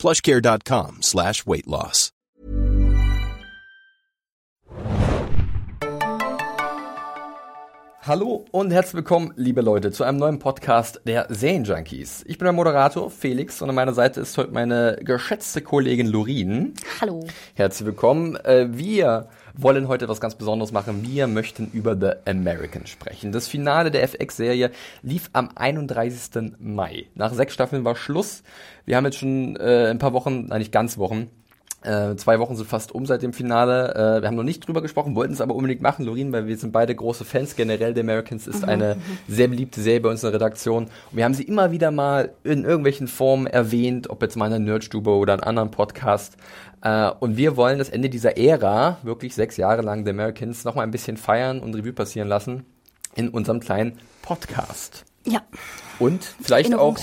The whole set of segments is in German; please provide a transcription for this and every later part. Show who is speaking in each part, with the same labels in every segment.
Speaker 1: plushcare.com slash weight loss.
Speaker 2: Hallo und herzlich willkommen, liebe Leute, zu einem neuen Podcast der Serienjunkies. Ich bin der Moderator Felix und an meiner Seite ist heute meine geschätzte Kollegin Lorin.
Speaker 3: Hallo.
Speaker 2: Herzlich willkommen. Äh, Wir wollen heute etwas ganz Besonderes machen. Wir möchten über The American sprechen. Das Finale der FX-Serie lief am 31. Mai. Nach sechs Staffeln war Schluss. Wir haben jetzt schon äh, ein paar Wochen, nein, nicht ganz Wochen, äh, zwei Wochen sind fast um seit dem Finale. Äh, wir haben noch nicht drüber gesprochen, wollten es aber unbedingt machen, Lorin, weil wir sind beide große Fans. Generell The Americans ist eine sehr beliebte Serie bei uns in der Redaktion. Und wir haben sie immer wieder mal in irgendwelchen Formen erwähnt, ob jetzt mal in einer Nerdstube oder in einem anderen Podcast. Äh, und wir wollen das Ende dieser Ära, wirklich sechs Jahre lang The Americans, nochmal ein bisschen feiern und Revue passieren lassen in unserem kleinen Podcast.
Speaker 3: Ja,
Speaker 2: Und vielleicht auch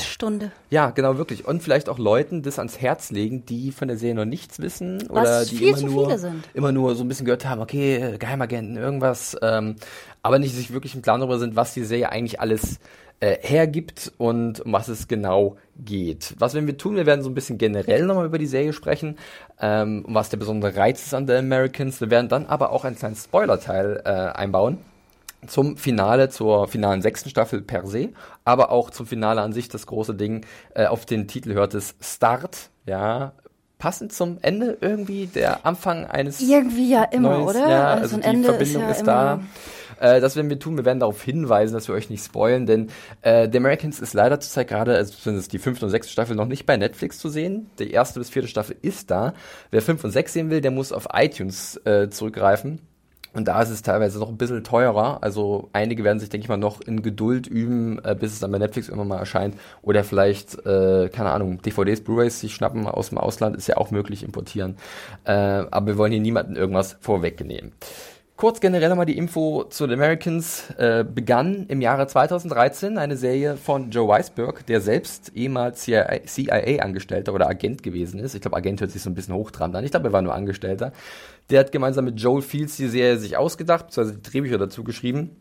Speaker 2: ja, genau, wirklich. Und vielleicht auch Leuten das ans Herz legen, die von der Serie noch nichts wissen
Speaker 3: Was
Speaker 2: oder die immer nur, immer nur so ein bisschen gehört haben, okay, Geheimagenten, irgendwas, ähm, aber nicht sich wirklich im Klaren darüber sind, was die Serie eigentlich alles äh, hergibt und um was es genau geht. Was werden wir tun? Wir werden so ein bisschen generell nochmal über die Serie sprechen, ähm, was der besondere Reiz ist an The Americans. Wir werden dann aber auch einen kleinen Spoiler-Teil äh, einbauen zum Finale, zur finalen sechsten Staffel per se, aber auch zum Finale an sich das große Ding. Äh, auf den Titel hört es Start, ja, passend zum Ende irgendwie, der Anfang eines
Speaker 3: Irgendwie ja immer,
Speaker 2: Neues,
Speaker 3: oder?
Speaker 2: Ja,
Speaker 3: Also
Speaker 2: also,
Speaker 3: ein
Speaker 2: die
Speaker 3: Ende ist
Speaker 2: Verbindung
Speaker 3: ja
Speaker 2: ist, da. Äh, das werden wir tun. Wir werden darauf hinweisen, dass wir euch nicht spoilen, denn äh, The Americans ist leider zurzeit gerade, also zumindest die fünfte und sechste Staffel, noch nicht bei Netflix zu sehen. Die erste bis vierte Staffel ist da. Wer fünf und sechs sehen will, der muss auf iTunes äh, zurückgreifen. Und da ist es teilweise noch ein bisschen teurer. Also einige werden sich, denke ich mal, noch in Geduld üben, äh, bis es dann bei Netflix irgendwann mal erscheint. Oder vielleicht, äh, keine Ahnung, DVDs, Blu-rays sich schnappen aus dem Ausland, ist ja auch möglich importieren. Äh, aber wir wollen hier niemanden irgendwas vorwegnehmen. Kurz generell nochmal die Info zu The Americans. Äh, begann im Jahre 2013 eine Serie von Joe Weisberg, der selbst ehemals CIA-Angestellter oder Agent gewesen ist. Ich glaube, Agent hört sich so ein bisschen hochtrabend an. Ich glaube, er war nur Angestellter. Der hat gemeinsam mit Joel Fields die Serie sich ausgedacht, beziehungsweise die Drehbücher dazu geschrieben.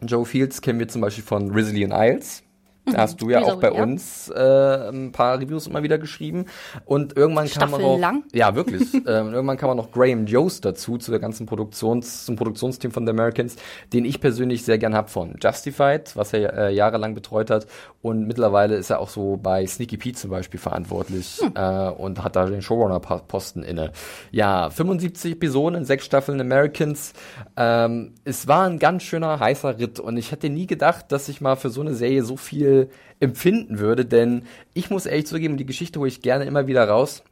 Speaker 2: Joe Fields kennen wir zum Beispiel von Risley and Isles. Da hast du ja auch bei
Speaker 3: ja.
Speaker 2: uns äh, ein paar Reviews immer wieder geschrieben. Und irgendwann kam man auch,
Speaker 3: Staffellang?
Speaker 2: ja, wirklich. ähm, irgendwann kam auch noch Graham Jost dazu, zu der ganzen Produktions, zum Produktionsteam von The Americans, den ich persönlich sehr gern hab von Justified, was er äh, jahrelang betreut hat. Und mittlerweile ist er auch so bei Sneaky Pete zum Beispiel verantwortlich
Speaker 3: Hm.
Speaker 2: äh, und hat da den Showrunner-Posten inne. Ja, 75 Episoden in sechs Staffeln Americans. Ähm, es war ein ganz schöner heißer Ritt und ich hätte nie gedacht, dass ich mal für so eine Serie so viel empfinden würde, denn ich muss ehrlich zugeben, die Geschichte hole ich gerne immer wieder raus.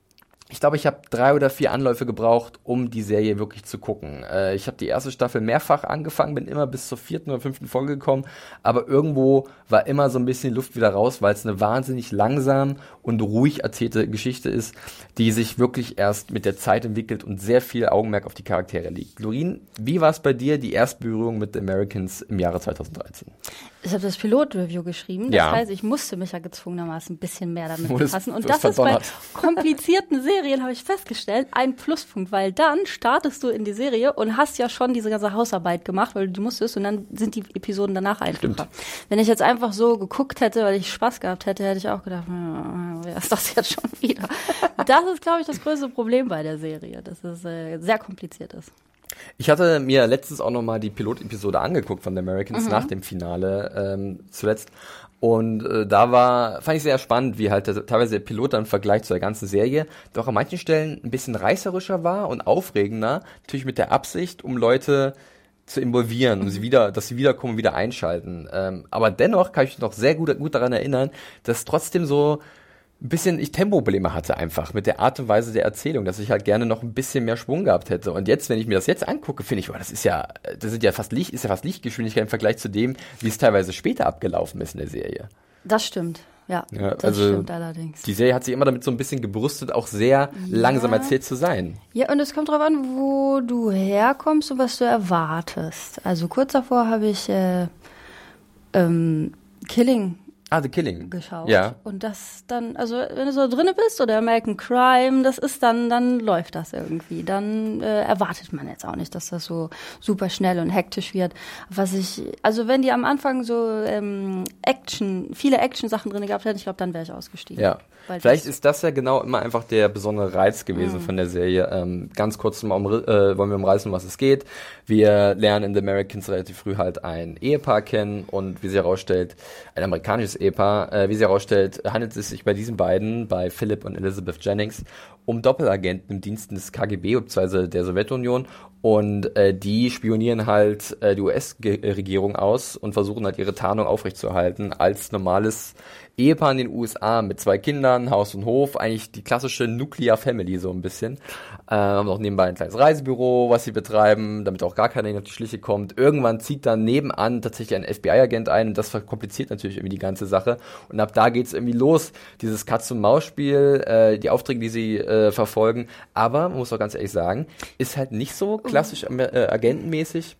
Speaker 2: Ich glaube, ich habe drei oder vier Anläufe gebraucht, um die Serie wirklich zu gucken. Äh, ich habe die erste Staffel mehrfach angefangen, bin immer bis zur vierten oder fünften Folge gekommen, aber irgendwo war immer so ein bisschen Luft wieder raus, weil es eine wahnsinnig langsam und ruhig erzählte Geschichte ist, die sich wirklich erst mit der Zeit entwickelt und sehr viel Augenmerk auf die Charaktere liegt. Lorin, wie war es bei dir, die Erstberührung mit The Americans im Jahre 2013?
Speaker 3: Ich habe das Pilot-Review geschrieben. Das
Speaker 2: Ja.
Speaker 3: heißt, ich musste mich ja gezwungenermaßen ein bisschen mehr damit befassen. Und das ist bei komplizierten Serien, habe ich festgestellt, ein Pluspunkt, weil dann startest du in die Serie und hast ja schon diese ganze Hausarbeit gemacht, weil du die musstest und dann sind die Episoden danach einfacher.
Speaker 2: Stimmt.
Speaker 3: Wenn ich jetzt einfach so geguckt hätte, weil ich Spaß gehabt hätte, hätte ich auch gedacht, hm, wer ist das jetzt schon wieder? Das ist, glaube ich, das größte Problem bei der Serie, dass es äh, sehr kompliziert ist.
Speaker 2: Ich hatte mir letztens auch nochmal die Pilotepisode angeguckt von The Americans nach dem Finale ähm, zuletzt. Und äh, da war, fand ich sehr spannend, wie halt der, teilweise der Pilot dann im Vergleich zur ganzen Serie doch an manchen Stellen ein bisschen reißerischer war und aufregender. Natürlich mit der Absicht, um Leute zu involvieren, um sie wieder, dass sie wiederkommen und wieder einschalten. Ähm, aber dennoch kann ich mich noch sehr gut, gut daran erinnern, dass trotzdem so ein bisschen ich Tempoprobleme hatte einfach mit der Art und Weise der Erzählung, dass ich halt gerne noch ein bisschen mehr Schwung gehabt hätte. Und jetzt, wenn ich mir das jetzt angucke, finde ich, boah, das ist ja, das sind ja fast Licht, ist ja fast Lichtgeschwindigkeit im Vergleich zu dem, wie es teilweise später abgelaufen ist in der Serie.
Speaker 3: Das stimmt. Ja,
Speaker 2: Ja,
Speaker 3: das
Speaker 2: also
Speaker 3: stimmt allerdings.
Speaker 2: Die Serie hat sich immer damit so ein bisschen gebrüstet, auch sehr langsam erzählt zu sein.
Speaker 3: Ja, und es kommt drauf an, wo du herkommst und was du erwartest. Also kurz davor habe ich äh, ähm, Killing
Speaker 2: Ah, The Killing.
Speaker 3: geschaut.
Speaker 2: Ja.
Speaker 3: Und das dann, also wenn du so drinne bist oder American Crime, das ist dann, dann läuft das irgendwie. Dann äh, erwartet man jetzt auch nicht, dass das so super schnell und hektisch wird. Was ich, also wenn die am Anfang so ähm, Action, viele Action-Sachen drin gehabt hätten, ich glaube, dann wäre ich ausgestiegen.
Speaker 2: Ja.
Speaker 3: Weil
Speaker 2: Vielleicht ist das ja genau immer einfach der besondere Reiz gewesen von der Serie. Ähm, ganz kurz mal um, äh, wollen wir umreißen, um was es geht. Wir lernen in The Americans relativ früh halt ein Ehepaar kennen und wie sich herausstellt, ein amerikanisches Ehepaar, äh, wie sich herausstellt, handelt es sich bei diesen beiden, bei Philip und Elizabeth Jennings, um Doppelagenten im Diensten des KGB bzw. der Sowjetunion und äh, die spionieren halt äh, die US-Regierung aus und versuchen halt ihre Tarnung aufrechtzuerhalten als normales Ehepaar in den USA mit zwei Kindern, Haus und Hof, eigentlich die klassische Nuclear Family so ein bisschen. Äh, haben auch nebenbei ein kleines Reisebüro, was sie betreiben, damit auch gar keiner ihnen auf die Schliche kommt. Irgendwann zieht dann nebenan tatsächlich ein FBI-Agent ein und das verkompliziert natürlich irgendwie die ganze Sache. Und ab da geht's irgendwie los, dieses Katz-und-Maus-Spiel, äh, die Aufträge, die sie äh, verfolgen. Aber, man muss auch ganz ehrlich sagen, ist halt nicht so klassisch äh, agentenmäßig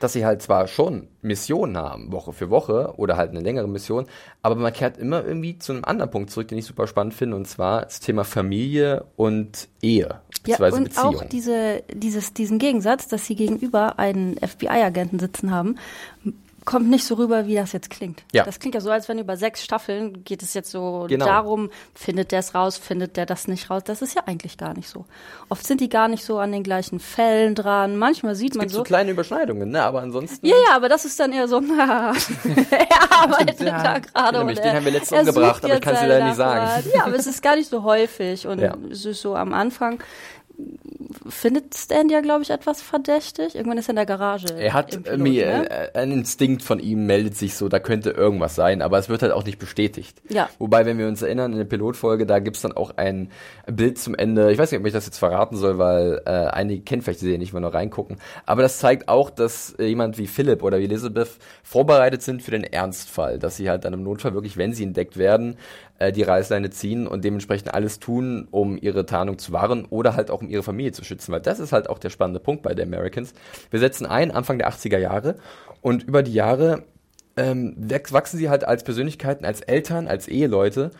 Speaker 2: dass sie halt zwar schon Missionen haben, Woche für Woche oder halt eine längere Mission, aber man kehrt immer irgendwie zu einem anderen Punkt zurück, den ich super spannend finde, und zwar das Thema Familie und Ehe,
Speaker 3: Ja, und
Speaker 2: Beziehung.
Speaker 3: auch diese, dieses, diesen Gegensatz, dass sie gegenüber einen FBI-Agenten sitzen haben, kommt nicht so rüber, wie das jetzt klingt.
Speaker 2: Ja.
Speaker 3: Das klingt ja so, als wenn über sechs Staffeln geht es jetzt so
Speaker 2: Genau.
Speaker 3: darum, findet der es raus, findet der das nicht raus. Das ist ja eigentlich gar nicht so. Oft sind die gar nicht so an den gleichen Fällen dran. Manchmal sieht
Speaker 2: es
Speaker 3: man
Speaker 2: gibt
Speaker 3: so.
Speaker 2: so kleine Überschneidungen, ne? aber ansonsten...
Speaker 3: ja, ja, aber das ist dann eher so, er arbeitet
Speaker 2: Ja,
Speaker 3: da gerade.
Speaker 2: nämlich,
Speaker 3: und
Speaker 2: den
Speaker 3: er-
Speaker 2: haben wir letztens umgebracht, aber ich dir
Speaker 3: seinen
Speaker 2: leider nicht sagen.
Speaker 3: Ja, aber es ist gar nicht so häufig und
Speaker 2: Ja.
Speaker 3: es ist so am Anfang findet Stan ja, glaube ich, etwas verdächtig. Irgendwann ist er in der Garage.
Speaker 2: Er hat
Speaker 3: im
Speaker 2: irgendwie,
Speaker 3: Pilot, ne?
Speaker 2: äh, ein Instinkt von ihm meldet sich so, da könnte irgendwas sein, aber es wird halt auch nicht bestätigt.
Speaker 3: Ja.
Speaker 2: Wobei, wenn wir uns erinnern, in der Pilotfolge, da gibt's dann auch ein Bild zum Ende. Ich weiß nicht, ob ich das jetzt verraten soll, weil äh, einige kennen vielleicht die Serie nicht, mal nur reingucken. Aber das zeigt auch, dass äh, jemand wie Philipp oder wie Elizabeth vorbereitet sind für den Ernstfall, dass sie halt dann im Notfall wirklich, wenn sie entdeckt werden, äh, die Reißleine ziehen und dementsprechend alles tun, um ihre Tarnung zu wahren oder halt auch um ihre Familie zu schützen, weil das ist halt auch der spannende Punkt bei The Americans. Wir setzen ein Anfang der 80er Jahre und über die Jahre ähm, wachs- wachsen sie halt als Persönlichkeiten, als Eltern, als Eheleute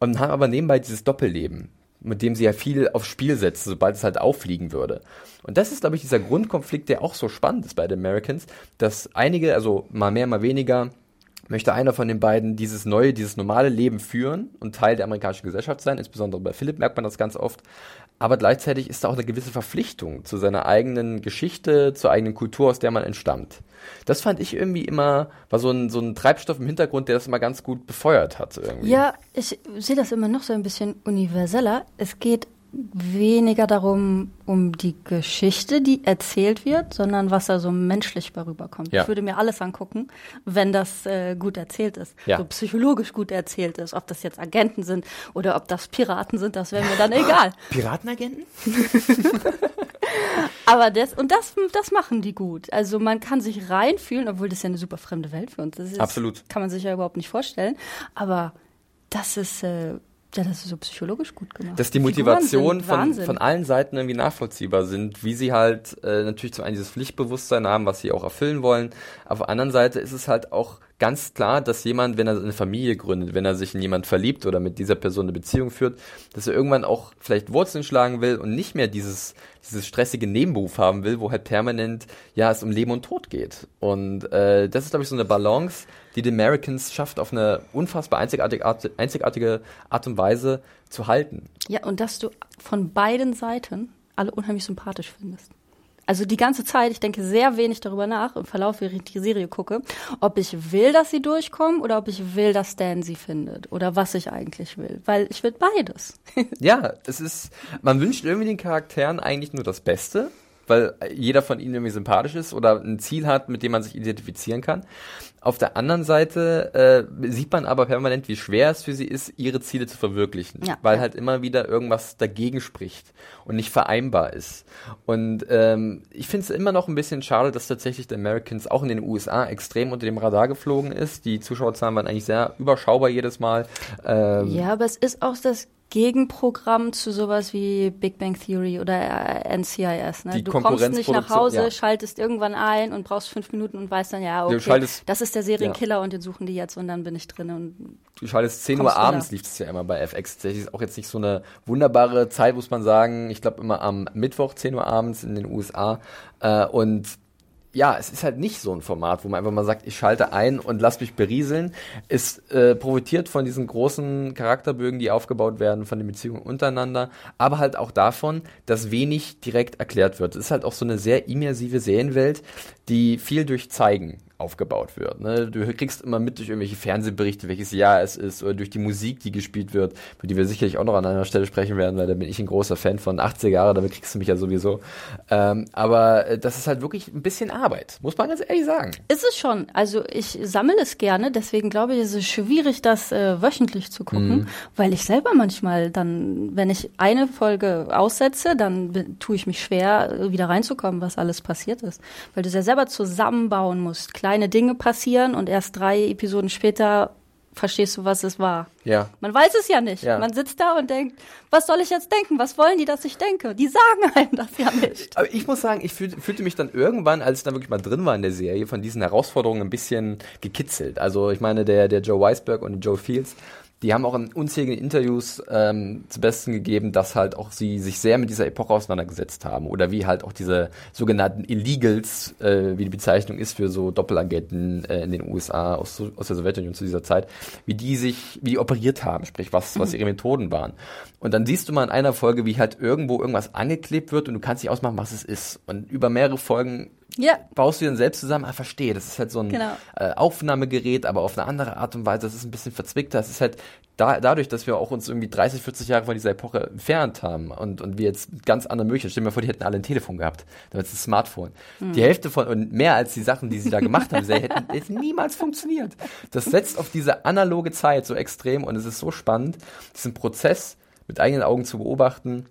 Speaker 2: und haben aber nebenbei dieses Doppelleben, mit dem sie ja viel aufs Spiel setzen, sobald es halt auffliegen würde. Und das ist, glaube ich, dieser Grundkonflikt, der auch so spannend ist bei The Americans, dass einige, also mal mehr, mal weniger, möchte einer von den beiden dieses neue, dieses normale Leben führen und Teil der amerikanischen Gesellschaft sein. Insbesondere bei Philipp merkt man das ganz oft. Aber gleichzeitig ist da auch eine gewisse Verpflichtung zu seiner eigenen Geschichte, zur eigenen Kultur, aus der man entstammt. Das fand ich irgendwie immer, war so ein, so ein Treibstoff im Hintergrund, der das immer ganz gut befeuert hat. Irgendwie.
Speaker 3: Ja, ich sehe das immer noch so ein bisschen universeller. Es geht weniger darum, um die Geschichte, die erzählt wird, sondern was da so menschlich bei rüberkommt.
Speaker 2: Ja.
Speaker 3: Ich würde mir alles angucken, wenn das äh, gut erzählt ist.
Speaker 2: Ja.
Speaker 3: So psychologisch gut erzählt ist. Ob das jetzt Agenten sind oder ob das Piraten sind, das wäre mir dann egal.
Speaker 2: Piratenagenten?
Speaker 3: Aber das, und das, das machen die gut. Also man kann sich reinfühlen, obwohl das ja eine super fremde Welt für uns ist.
Speaker 2: Absolut.
Speaker 3: Kann man sich ja überhaupt nicht vorstellen. Aber das ist, äh, ja, das ist so psychologisch gut gemacht.
Speaker 2: dass die
Speaker 3: Figuren
Speaker 2: Motivation
Speaker 3: sind
Speaker 2: von, von allen Seiten irgendwie nachvollziehbar sind, wie sie halt äh, natürlich zum einen dieses Pflichtbewusstsein haben, was sie auch erfüllen wollen. Auf der anderen Seite ist es halt auch ganz klar, dass jemand, wenn er eine Familie gründet, wenn er sich in jemand verliebt oder mit dieser Person eine Beziehung führt, dass er irgendwann auch vielleicht Wurzeln schlagen will und nicht mehr dieses dieses stressige Nebenberuf haben will, wo halt permanent ja es um Leben und Tod geht. Und äh, das ist glaube ich so eine Balance, die die Americans schafft, auf eine unfassbar einzigartige Art, einzigartige Art und Weise zu halten.
Speaker 3: Ja, und dass du von beiden Seiten alle unheimlich sympathisch findest. Also die ganze Zeit, ich denke sehr wenig darüber nach, im Verlauf, während ich die Serie gucke, ob ich will, dass sie durchkommen oder ob ich will, dass Stan sie findet oder was ich eigentlich will. Weil ich will beides.
Speaker 2: Ja, es ist, man wünscht irgendwie den Charakteren eigentlich nur das Beste. Weil jeder von ihnen irgendwie sympathisch ist oder ein Ziel hat, mit dem man sich identifizieren kann. Auf der anderen Seite äh, sieht man aber permanent, wie schwer es für sie ist, ihre Ziele zu verwirklichen,
Speaker 3: Ja.
Speaker 2: weil halt immer wieder irgendwas dagegen spricht und nicht vereinbar ist. Und ähm, ich finde es immer noch ein bisschen schade, dass tatsächlich The Americans auch in den USA extrem unter dem Radar geflogen ist. Die Zuschauerzahlen waren eigentlich sehr überschaubar jedes Mal. Ähm,
Speaker 3: Ja, aber es ist auch das Gegenprogramm zu sowas wie Big Bang Theory oder äh, NCIS. Ne? Du kommst nicht nach Hause,
Speaker 2: ja.
Speaker 3: schaltest irgendwann ein und brauchst fünf Minuten und weißt dann, ja, okay, das ist der Serienkiller und den suchen die jetzt und dann bin ich drin. Und
Speaker 2: Du schaltest 10 Uhr abends, lief es ja immer bei FX. Tatsächlich ist auch jetzt nicht so eine wunderbare Zeit, muss man sagen. Ich glaube immer am Mittwoch 10 Uhr abends in den USA. Äh, und ja, es ist halt nicht so ein Format, wo man einfach mal sagt, ich schalte ein und lass mich berieseln. Es äh, profitiert von diesen großen Charakterbögen, die aufgebaut werden, von den Beziehungen untereinander, aber halt auch davon, dass wenig direkt erklärt wird. Es ist halt auch so eine sehr immersive Serienwelt, die viel durch Zeigen aufgebaut wird. Ne? Du kriegst immer mit durch irgendwelche Fernsehberichte, welches Jahr es ist, oder durch die Musik, die gespielt wird, über die wir sicherlich auch noch an einer Stelle sprechen werden, weil da bin ich ein großer Fan von 80er Jahre, damit kriegst du mich ja sowieso. Ähm, aber äh, das ist halt wirklich ein bisschen Arbeit, muss man ganz ehrlich sagen.
Speaker 3: ist es schon. Also ich sammle es gerne, deswegen glaube ich, ist es schwierig, das äh, wöchentlich zu gucken,
Speaker 2: Mhm.
Speaker 3: weil ich selber manchmal dann, wenn ich eine Folge aussetze, dann tue ich mich schwer, wieder reinzukommen, was alles passiert ist. Weil du es ja selber zusammenbauen musst. Kleine Dinge passieren und erst drei Episoden später verstehst du, was es war.
Speaker 2: Ja.
Speaker 3: Man weiß es ja nicht.
Speaker 2: Ja.
Speaker 3: Man sitzt da und denkt, was soll ich jetzt denken? Was wollen die, dass ich denke? Die sagen einem das ja nicht.
Speaker 2: Aber ich muss sagen, ich fühl, fühlte mich dann irgendwann, als ich dann wirklich mal drin war in der Serie, von diesen Herausforderungen ein bisschen gekitzelt. Also ich meine, der, der Joe Weisberg und Joe Fields, die haben auch in unzähligen Interviews ähm, zu Besten gegeben, dass halt auch sie sich sehr mit dieser Epoche auseinandergesetzt haben. Oder wie halt auch diese sogenannten Illegals, äh, wie die Bezeichnung ist für so Doppelagenten äh, in den USA aus, aus der Sowjetunion zu dieser Zeit, wie die sich, wie die operiert haben, sprich was, was ihre Methoden waren. Und dann siehst du mal in einer Folge, wie halt irgendwo irgendwas angeklebt wird und du kannst nicht ausmachen, was es ist. Und über mehrere Folgen
Speaker 3: Ja.
Speaker 2: baust du dann selbst zusammen, ah, verstehe, das ist halt so ein
Speaker 3: Genau.
Speaker 2: äh, Aufnahmegerät, aber auf eine andere Art und Weise, das ist ein bisschen verzwickter. Es ist halt da, dadurch, dass wir auch uns irgendwie 30, 40 Jahre von dieser Epoche entfernt haben und, und wir jetzt ganz andere Möglichkeiten, stell dir mal vor, die hätten alle ein Telefon gehabt, damit ein Smartphone. Die Hälfte von, und mehr als die Sachen, die sie da gemacht haben, sie hätten, hätten niemals funktioniert. Das setzt auf diese analoge Zeit so extrem und es ist so spannend, diesen Prozess mit eigenen Augen zu beobachten,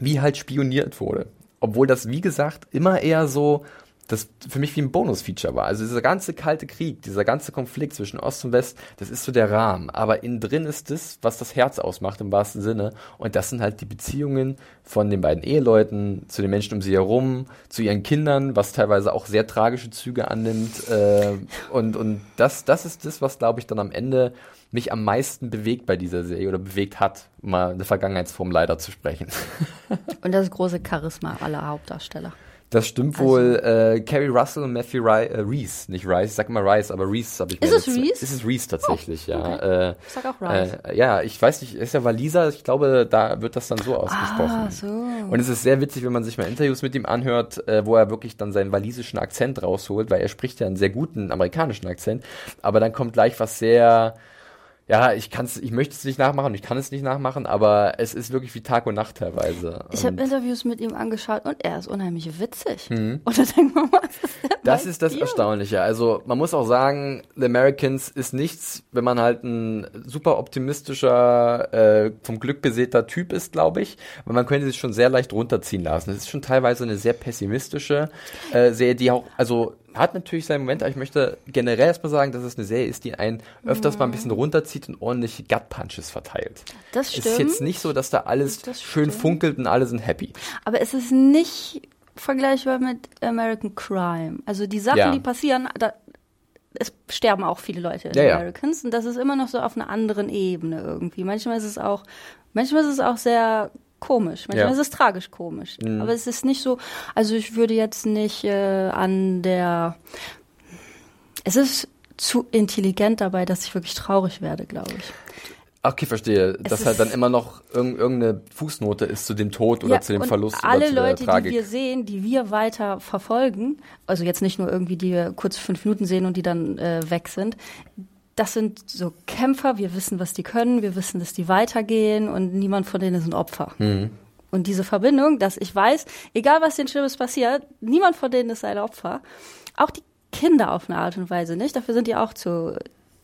Speaker 2: wie halt spioniert wurde. Obwohl das, wie gesagt, immer eher so, das für mich wie ein Bonus-Feature war. Also dieser ganze kalte Krieg, dieser ganze Konflikt zwischen Ost und West, das ist so der Rahmen. Aber innen drin ist das, was das Herz ausmacht im wahrsten Sinne. Und das sind halt die Beziehungen von den beiden Eheleuten zu den Menschen um sie herum, zu ihren Kindern, was teilweise auch sehr tragische Züge annimmt. Äh, und und das, das ist das, was, glaube ich, dann am Ende mich am meisten bewegt bei dieser Serie oder bewegt hat, um mal eine Vergangenheitsform leider zu sprechen.
Speaker 3: Und das große Charisma aller Hauptdarsteller.
Speaker 2: Das stimmt wohl. Äh, Carrie Russell und Matthew Ry äh, Reese, nicht Rice, ich sag immer Rice, aber Reese habe ich mir
Speaker 3: Ist es Reese?
Speaker 2: Ist es Reese tatsächlich, ja.
Speaker 3: okay.
Speaker 2: Äh,
Speaker 3: Ich sag auch Rice.
Speaker 2: Äh, ja, ich weiß nicht, ist ja Waliser, ich glaube, da wird das dann so ausgesprochen.
Speaker 3: Ah, so.
Speaker 2: Und es ist sehr witzig, wenn man sich mal Interviews mit ihm anhört, äh, wo er wirklich dann seinen walisischen Akzent rausholt, weil er spricht ja einen sehr guten amerikanischen Akzent, aber dann kommt gleich was sehr ja, ich kann's, ich möchte es nicht nachmachen, ich kann es nicht nachmachen, aber es ist wirklich wie Tag und Nacht teilweise.
Speaker 3: Ich habe Interviews mit ihm angeschaut und er ist unheimlich witzig. Und da denkt man, was ist denn
Speaker 2: Das ist das
Speaker 3: dir?
Speaker 2: Erstaunliche. Also man muss auch sagen, The Americans ist nichts, wenn man halt ein super optimistischer, äh, vom Glück besäter Typ ist, glaube ich. Weil man könnte sich schon sehr leicht runterziehen lassen. Es ist schon teilweise eine sehr pessimistische äh, Serie, die auch, also hat natürlich seinen Moment, aber ich möchte generell erstmal sagen, dass es eine Serie ist, die einen öfters mal ein bisschen runterzieht und ordentliche Gut-Punches verteilt.
Speaker 3: Das
Speaker 2: Es
Speaker 3: stimmt.
Speaker 2: ist jetzt nicht so, dass da alles
Speaker 3: Das
Speaker 2: schön funkelt und alle sind happy.
Speaker 3: Aber es ist nicht vergleichbar mit American Crime. Also die Sachen,
Speaker 2: Ja.
Speaker 3: die passieren, da, es sterben auch viele Leute in
Speaker 2: Ja, ja.
Speaker 3: Americans und das ist immer noch so auf einer anderen Ebene irgendwie. Manchmal ist es auch, manchmal ist es auch sehr komisch, manchmal
Speaker 2: Ja.
Speaker 3: ist es tragisch komisch.
Speaker 2: Mhm.
Speaker 3: Aber es ist nicht so, also ich würde jetzt nicht äh, an der, es ist zu intelligent dabei, dass ich wirklich traurig werde, glaube ich.
Speaker 2: Okay, verstehe. Dass
Speaker 3: ist-
Speaker 2: halt dann immer noch irg irgendeine Fußnote ist zu dem Tod oder zu dem Verlust
Speaker 3: Alle
Speaker 2: oder zu der
Speaker 3: Leute, die
Speaker 2: Tragik.
Speaker 3: wir sehen, die wir weiter verfolgen, also jetzt nicht nur irgendwie, die wir kurz fünf Minuten sehen und die dann äh, weg sind, das sind so Kämpfer, wir wissen, was die können, wir wissen, dass die weitergehen und niemand von denen ist ein Opfer.
Speaker 2: Hm.
Speaker 3: Und diese Verbindung, dass ich weiß, egal was den Schlimmes passiert, niemand von denen ist ein Opfer. Auch die Kinder auf eine Art und Weise nicht. Dafür sind die auch zu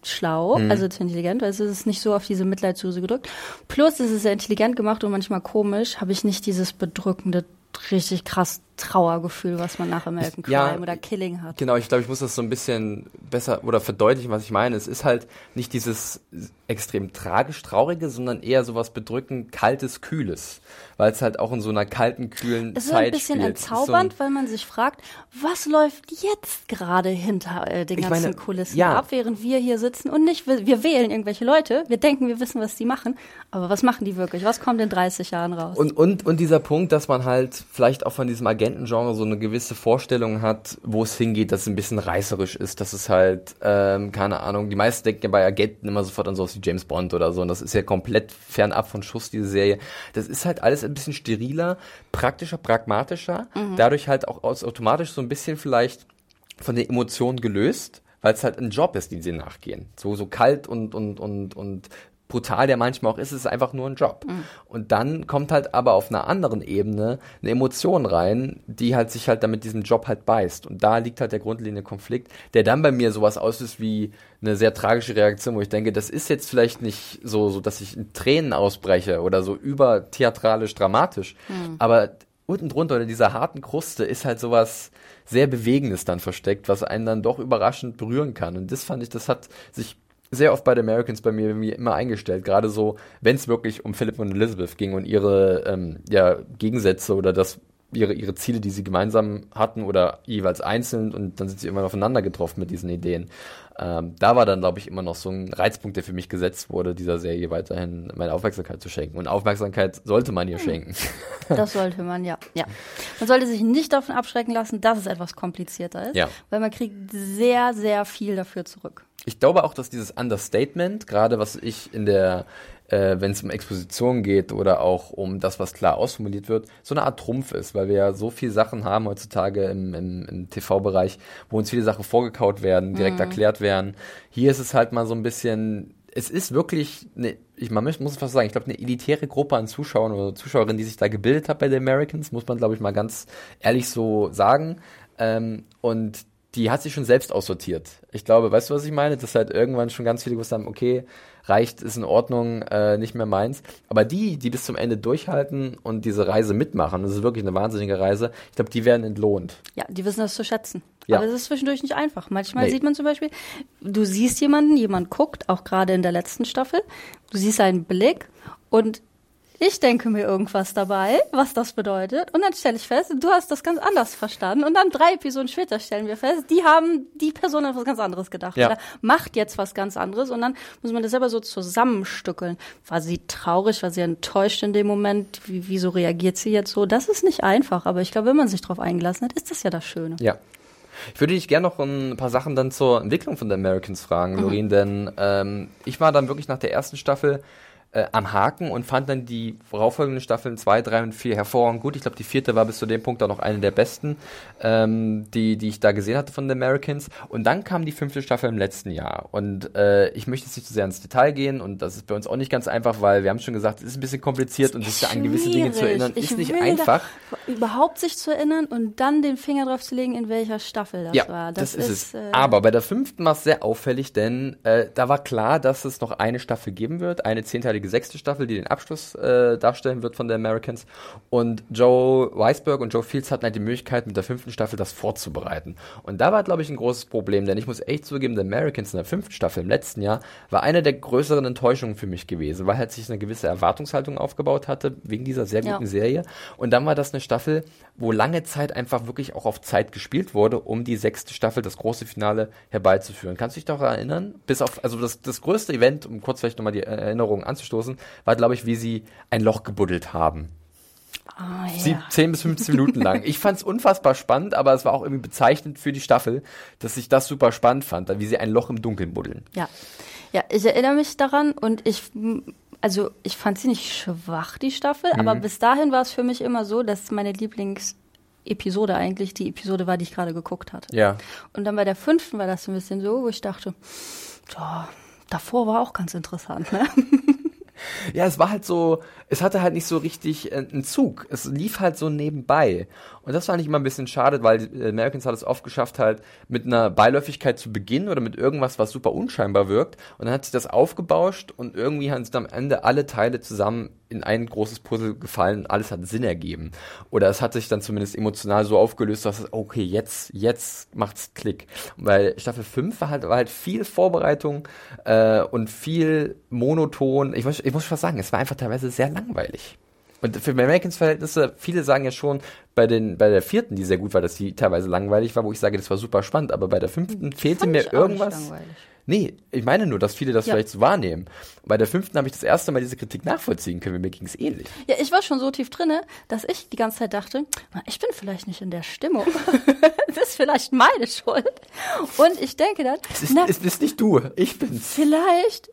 Speaker 3: schlau, mhm. also zu intelligent, weil es ist nicht so auf diese Mitleidsuse gedrückt. Plus es ist sehr intelligent gemacht und manchmal komisch, habe ich nicht dieses bedrückende richtig krass Trauergefühl, was man nach American Crime ja, oder Killing hat.
Speaker 2: Genau, ich glaube, ich muss das so ein bisschen besser oder verdeutlichen, was ich meine. Es ist halt nicht dieses extrem tragisch traurige, sondern eher sowas bedrückend kaltes, kühles, weil es halt auch in so einer kalten, kühlen
Speaker 3: es
Speaker 2: Zeit
Speaker 3: ist ein bisschen
Speaker 2: spielt.
Speaker 3: entzaubernd, so weil man sich fragt, was läuft jetzt gerade hinter äh, den ganzen meine, Kulissen
Speaker 2: ja.
Speaker 3: ab, während wir hier sitzen und nicht wir, wir wählen irgendwelche Leute, wir denken, wir wissen, was die machen, aber was machen die wirklich? Was kommt in 30 Jahren raus?
Speaker 2: Und und und dieser Punkt, dass man halt vielleicht auch von diesem Agenten Agentengenre so eine gewisse Vorstellung hat, wo es hingeht, dass es ein bisschen reißerisch ist, dass es halt, ähm, keine Ahnung, die meisten denken ja bei Agenten immer sofort an sowas wie James Bond oder so und das ist ja komplett fernab von Schuss, diese Serie. Das ist halt alles ein bisschen steriler, praktischer, pragmatischer, mhm. dadurch halt auch automatisch so ein bisschen vielleicht von den Emotionen gelöst weil es halt ein Job ist, den sie nachgehen. So, so kalt und, und, und, und brutal der manchmal auch ist, ist es einfach nur ein Job. Mhm. Und dann kommt halt aber auf einer anderen Ebene eine Emotion rein, die halt sich halt dann mit diesem Job halt beißt. Und da liegt halt der grundlegende Konflikt, der dann bei mir sowas auslöst wie eine sehr tragische Reaktion, wo ich denke, das ist jetzt vielleicht nicht so, so dass ich in Tränen ausbreche oder so übertheatralisch dramatisch, mhm. aber unten drunter oder dieser harten Kruste ist halt sowas sehr Bewegendes dann versteckt, was einen dann doch überraschend berühren kann. Und das fand ich, das hat sich sehr oft bei den Americans bei mir, mir immer eingestellt. Gerade so, wenn es wirklich um Philip und Elizabeth ging und ihre ähm, ja, Gegensätze oder das ihre, ihre Ziele, die sie gemeinsam hatten oder jeweils einzeln und dann sind sie immer aufeinander getroffen mit diesen Ideen. Ähm, da war dann, glaube ich, immer noch so ein Reizpunkt, der für mich gesetzt wurde, dieser Serie weiterhin meine Aufmerksamkeit zu schenken. Und Aufmerksamkeit sollte man ihr hm. schenken.
Speaker 3: Das sollte man, ja. ja. Man sollte sich nicht davon abschrecken lassen, dass es etwas komplizierter ist,
Speaker 2: ja.
Speaker 3: weil man kriegt sehr, sehr viel dafür zurück.
Speaker 2: Ich glaube auch, dass dieses Understatement, gerade was ich in der äh, wenn es um Exposition geht oder auch um das, was klar ausformuliert wird, so eine Art Trumpf ist, weil wir ja so viele Sachen haben heutzutage im, im, im TV-Bereich, wo uns viele Sachen vorgekaut werden, direkt mhm. erklärt werden. Hier ist es halt mal so ein bisschen, es ist wirklich, eine, ich man muss, muss fast sagen, ich glaube, eine elitäre Gruppe an Zuschauern oder Zuschauerinnen, die sich da gebildet hat bei den Americans, muss man, glaube ich, mal ganz ehrlich so sagen. Ähm, und die hat sich schon selbst aussortiert. Ich glaube, weißt du, was ich meine? Dass halt irgendwann schon ganz viele gewusst haben, okay, reicht, ist in Ordnung, äh, nicht mehr meins. Aber die, die bis zum Ende durchhalten und diese Reise mitmachen, das ist wirklich eine wahnsinnige Reise, ich glaube, die werden entlohnt.
Speaker 3: Ja, die wissen das zu schätzen. Ja. Aber es ist zwischendurch nicht einfach. Manchmal nee. sieht man zum Beispiel, du siehst jemanden, jemand guckt, auch gerade in der letzten Staffel, du siehst einen Blick und ich denke mir irgendwas dabei, was das bedeutet. Und dann stelle ich fest, du hast das ganz anders verstanden. Und dann drei Episoden später stellen wir fest, die haben, die Person hat was ganz anderes gedacht. Ja. Oder macht jetzt was ganz anderes. Und dann muss man das selber so zusammenstückeln. War sie traurig? War sie enttäuscht in dem Moment? Wie, wieso reagiert sie jetzt so? Das ist nicht einfach. Aber ich glaube, wenn man sich darauf eingelassen hat, ist das ja das Schöne.
Speaker 2: Ja. Ich würde dich gerne noch ein paar Sachen dann zur Entwicklung von The Americans fragen, Lorin, mhm. denn ähm, ich war dann wirklich nach der ersten Staffel äh, am Haken und fand dann die vorauffolgenden Staffeln 2, 3 und 4 hervorragend gut. Ich glaube, die vierte war bis zu dem Punkt auch noch eine der besten, ähm, die, die ich da gesehen hatte von The Americans. Und dann kam die fünfte Staffel im letzten Jahr. Und äh, ich möchte jetzt nicht zu sehr ins Detail gehen und das ist bei uns auch nicht ganz einfach, weil wir haben schon gesagt, es ist ein bisschen kompliziert und sich da an gewisse Dinge zu erinnern,
Speaker 3: ich
Speaker 2: ist nicht einfach.
Speaker 3: Überhaupt sich zu erinnern und dann den Finger drauf zu legen, in welcher Staffel das
Speaker 2: ja,
Speaker 3: war.
Speaker 2: Das, das ist, ist, es. Äh, Aber bei der fünften war es sehr auffällig, denn äh, da war klar, dass es noch eine Staffel geben wird, eine zehnteilige sechste Staffel, die den Abschluss äh, darstellen wird von der Americans. Und Joe Weisberg und Joe Fields hatten halt die Möglichkeit, mit der fünften Staffel das vorzubereiten. Und da war, glaube ich, ein großes Problem, denn ich muss echt zugeben, The Americans in der fünften Staffel im letzten Jahr war eine der größeren Enttäuschungen für mich gewesen, weil halt sich eine gewisse Erwartungshaltung aufgebaut hatte, wegen dieser sehr guten ja. Serie. Und dann war das eine Staffel, wo lange Zeit einfach wirklich auch auf Zeit gespielt wurde, um die sechste Staffel, das große Finale herbeizuführen. Kannst du dich daran erinnern? Bis auf, also das, das größte Event, um kurz vielleicht nochmal die Erinnerungen anzustoßen, war, glaube ich, wie sie ein Loch gebuddelt haben.
Speaker 3: Oh, ja.
Speaker 2: 10 bis 15 Minuten lang. Ich fand es unfassbar spannend, aber es war auch irgendwie bezeichnend für die Staffel, dass ich das super spannend fand, wie sie ein Loch im Dunkeln buddeln.
Speaker 3: Ja. Ja, ich erinnere mich daran und ich, also ich fand sie nicht schwach, die Staffel, mhm. aber bis dahin war es für mich immer so, dass meine Lieblingsepisode eigentlich die Episode war, die ich gerade geguckt hatte.
Speaker 2: Ja.
Speaker 3: Und dann bei der fünften war das ein bisschen so, wo ich dachte, ja, davor war auch ganz interessant, ne?
Speaker 2: Ja, es war halt so, es hatte halt nicht so richtig äh, einen Zug. Es lief halt so nebenbei. Und das fand ich immer ein bisschen schade, weil Americans hat es oft geschafft, halt mit einer Beiläufigkeit zu beginnen oder mit irgendwas, was super unscheinbar wirkt. Und dann hat sich das aufgebauscht und irgendwie haben sich am Ende alle Teile zusammen in ein großes Puzzle gefallen. Alles hat Sinn ergeben. Oder es hat sich dann zumindest emotional so aufgelöst, dass es, okay, jetzt, jetzt macht's Klick. Weil Staffel 5 war halt, war halt viel Vorbereitung äh, und viel monoton. Ich muss, ich muss fast sagen, es war einfach teilweise sehr langweilig. Und für Americans Verhältnisse, viele sagen ja schon, bei den, bei der vierten, die sehr gut war, dass die teilweise langweilig war, wo ich sage, das war super spannend, aber bei der fünften fehlte mir irgendwas. Nee, ich meine nur, dass viele das ja. vielleicht so wahrnehmen. Bei der fünften habe ich das erste Mal diese Kritik nachvollziehen können. Mir ging es ähnlich.
Speaker 3: Ja, ich war schon so tief drinne, dass ich die ganze Zeit dachte, ich bin vielleicht nicht in der Stimmung. das ist vielleicht meine Schuld. Und ich denke dann,
Speaker 2: es ist, na, es bist nicht du, ich bin's.
Speaker 3: Vielleicht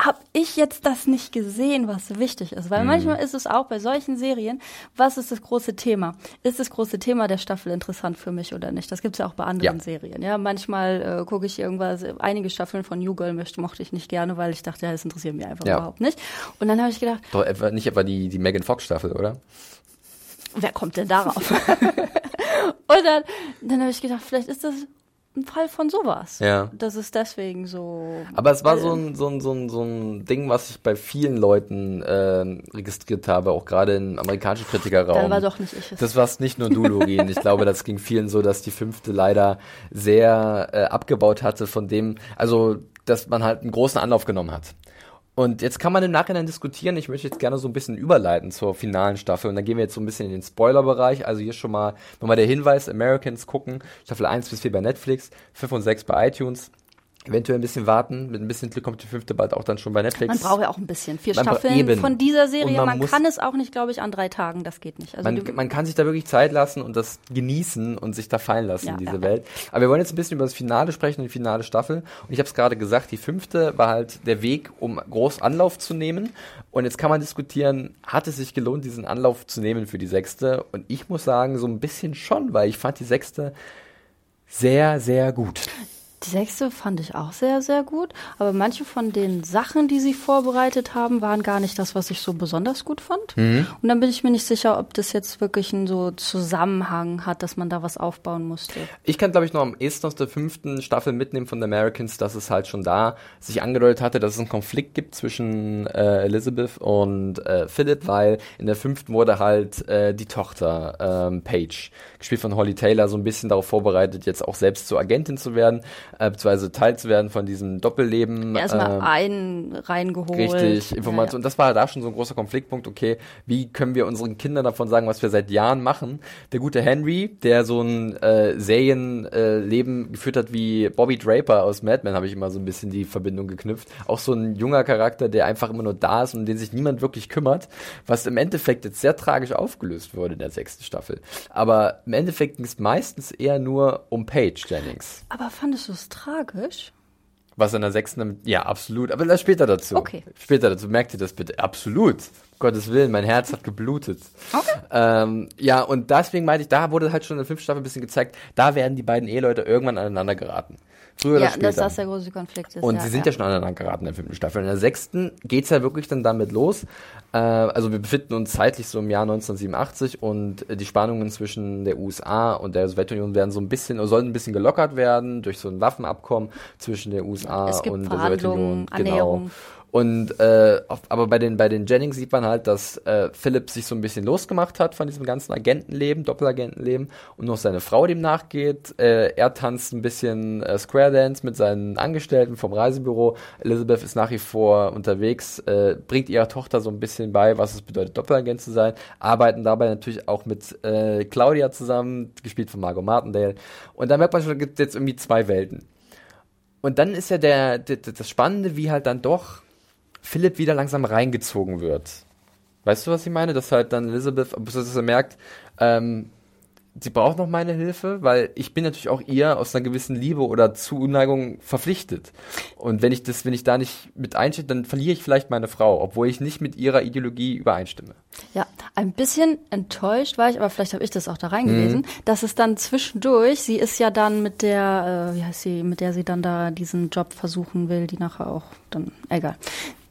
Speaker 3: habe ich jetzt das nicht gesehen, was wichtig ist. Weil mhm. manchmal ist es auch bei solchen Serien, was ist das große Thema? Ist das große Thema der Staffel interessant für mich oder nicht? Das gibt's ja auch bei anderen ja. Serien. Ja, manchmal äh, gucke ich irgendwas, einige Staffeln von New Girl möchte, mochte ich nicht gerne, weil ich dachte, ja, das interessiert mich einfach ja. überhaupt nicht. Und dann habe ich gedacht.
Speaker 2: Doch, etwa, nicht etwa die, die Megan Fox Staffel, oder?
Speaker 3: Wer kommt denn darauf? Und dann, dann habe ich gedacht, vielleicht ist das ein Fall von sowas.
Speaker 2: Ja.
Speaker 3: Das ist deswegen so.
Speaker 2: Aber es war so ein, so ein, so ein, so ein Ding, was ich bei vielen Leuten äh, registriert habe, auch gerade im amerikanischen Kritikerraum. Dann
Speaker 3: war doch nicht ich
Speaker 2: es. Das war nicht nur du, Lorin. ich glaube, das ging vielen so, dass die fünfte leider sehr äh, abgebaut hatte von dem, also dass man halt einen großen Anlauf genommen hat. Und jetzt kann man im Nachhinein diskutieren. Ich möchte jetzt gerne so ein bisschen überleiten zur finalen Staffel. Und dann gehen wir jetzt so ein bisschen in den Spoiler-Bereich. Also hier schon mal nochmal der Hinweis, Americans gucken. Staffel 1 bis 4 bei Netflix, 5 und 6 bei iTunes eventuell ein bisschen warten. Mit ein bisschen Glück kommt die fünfte bald auch dann schon bei Netflix.
Speaker 3: Man braucht ja auch ein bisschen. Vier man Staffeln eben. von dieser Serie. man, man kann es auch nicht, glaube ich, an drei Tagen. Das geht nicht.
Speaker 2: Also man, man, kann sich da wirklich Zeit lassen und das genießen und sich da fallen lassen ja, in diese ja, Welt. Aber wir wollen jetzt ein bisschen über das Finale sprechen, die finale Staffel. Und ich habe es gerade gesagt, die fünfte war halt der Weg, um groß Anlauf zu nehmen. Und jetzt kann man diskutieren, hat es sich gelohnt, diesen Anlauf zu nehmen für die sechste? Und ich muss sagen, so ein bisschen schon, weil ich fand die sechste sehr, sehr gut.
Speaker 3: Die sechste fand ich auch sehr, sehr gut. Aber manche von den Sachen, die sie vorbereitet haben, waren gar nicht das, was ich so besonders gut fand. Mhm. Und dann bin ich mir nicht sicher, ob das jetzt wirklich einen so Zusammenhang hat, dass man da was aufbauen musste.
Speaker 2: Ich kann, glaube ich, noch am ehesten aus der fünften Staffel mitnehmen von The Americans, dass es halt schon da sich angedeutet hatte, dass es einen Konflikt gibt zwischen äh, Elizabeth und äh, Philip, weil in der fünften wurde halt äh, die Tochter ähm, Paige, gespielt von Holly Taylor, so ein bisschen darauf vorbereitet, jetzt auch selbst zur Agentin zu werden äh, beziehungsweise Teil zu werden von diesem Doppelleben.
Speaker 3: Erstmal äh, ein reingeholt.
Speaker 2: Richtig, Information. Ja, ja. Das war da schon so ein großer Konfliktpunkt. Okay, wie können wir unseren Kindern davon sagen, was wir seit Jahren machen? Der gute Henry, der so ein äh, Serienleben äh, geführt hat wie Bobby Draper aus Mad Men, habe ich immer so ein bisschen die Verbindung geknüpft. Auch so ein junger Charakter, der einfach immer nur da ist und um den sich niemand wirklich kümmert, was im Endeffekt jetzt sehr tragisch aufgelöst wurde in der sechsten Staffel. Aber im Endeffekt ging es meistens eher nur um Paige Jennings.
Speaker 3: Aber fandest du es tragisch?
Speaker 2: Was in der sechsten, ja, absolut. Aber das später dazu.
Speaker 3: Okay.
Speaker 2: Später dazu. Merkt ihr das bitte? Absolut. Gottes Willen, mein Herz hat geblutet. Okay. Ähm, ja, und deswegen meinte ich, da wurde halt schon in der fünften Staffel ein bisschen gezeigt, da werden die beiden Eheleute irgendwann aneinander geraten. Früher ja, oder später. dass
Speaker 3: das der große Konflikt ist.
Speaker 2: Und ja, sie sind ja. ja schon aneinander geraten in der fünften Staffel. In der sechsten geht's ja wirklich dann damit los. Äh, also wir befinden uns zeitlich so im Jahr 1987 und die Spannungen zwischen der USA und der Sowjetunion werden so ein bisschen, oder sollen ein bisschen gelockert werden durch so ein Waffenabkommen zwischen der USA und der Sowjetunion.
Speaker 3: Genau. Annäherung.
Speaker 2: Und äh, aber bei den bei den Jennings sieht man halt, dass äh, Philipp sich so ein bisschen losgemacht hat von diesem ganzen Agentenleben, Doppelagentenleben und noch seine Frau dem nachgeht. Äh, er tanzt ein bisschen äh, Square Dance mit seinen Angestellten vom Reisebüro. Elizabeth ist nach wie vor unterwegs, äh, bringt ihrer Tochter so ein bisschen bei, was es bedeutet, Doppelagent zu sein. Arbeiten dabei natürlich auch mit äh, Claudia zusammen, gespielt von Margot Martindale. Und da merkt man schon, gibt jetzt irgendwie zwei Welten. Und dann ist ja der, der, das Spannende, wie halt dann doch Philipp wieder langsam reingezogen wird. Weißt du, was ich meine? Dass halt dann Elizabeth, dass er merkt, ähm, sie braucht noch meine Hilfe, weil ich bin natürlich auch ihr aus einer gewissen Liebe oder Zuneigung verpflichtet. Und wenn ich das, wenn ich da nicht mit einstehe, dann verliere ich vielleicht meine Frau, obwohl ich nicht mit ihrer Ideologie übereinstimme.
Speaker 3: Ja, ein bisschen enttäuscht war ich, aber vielleicht habe ich das auch da reingelesen, mhm. dass es dann zwischendurch, sie ist ja dann mit der, äh, wie heißt sie, mit der sie dann da diesen Job versuchen will, die nachher auch dann, egal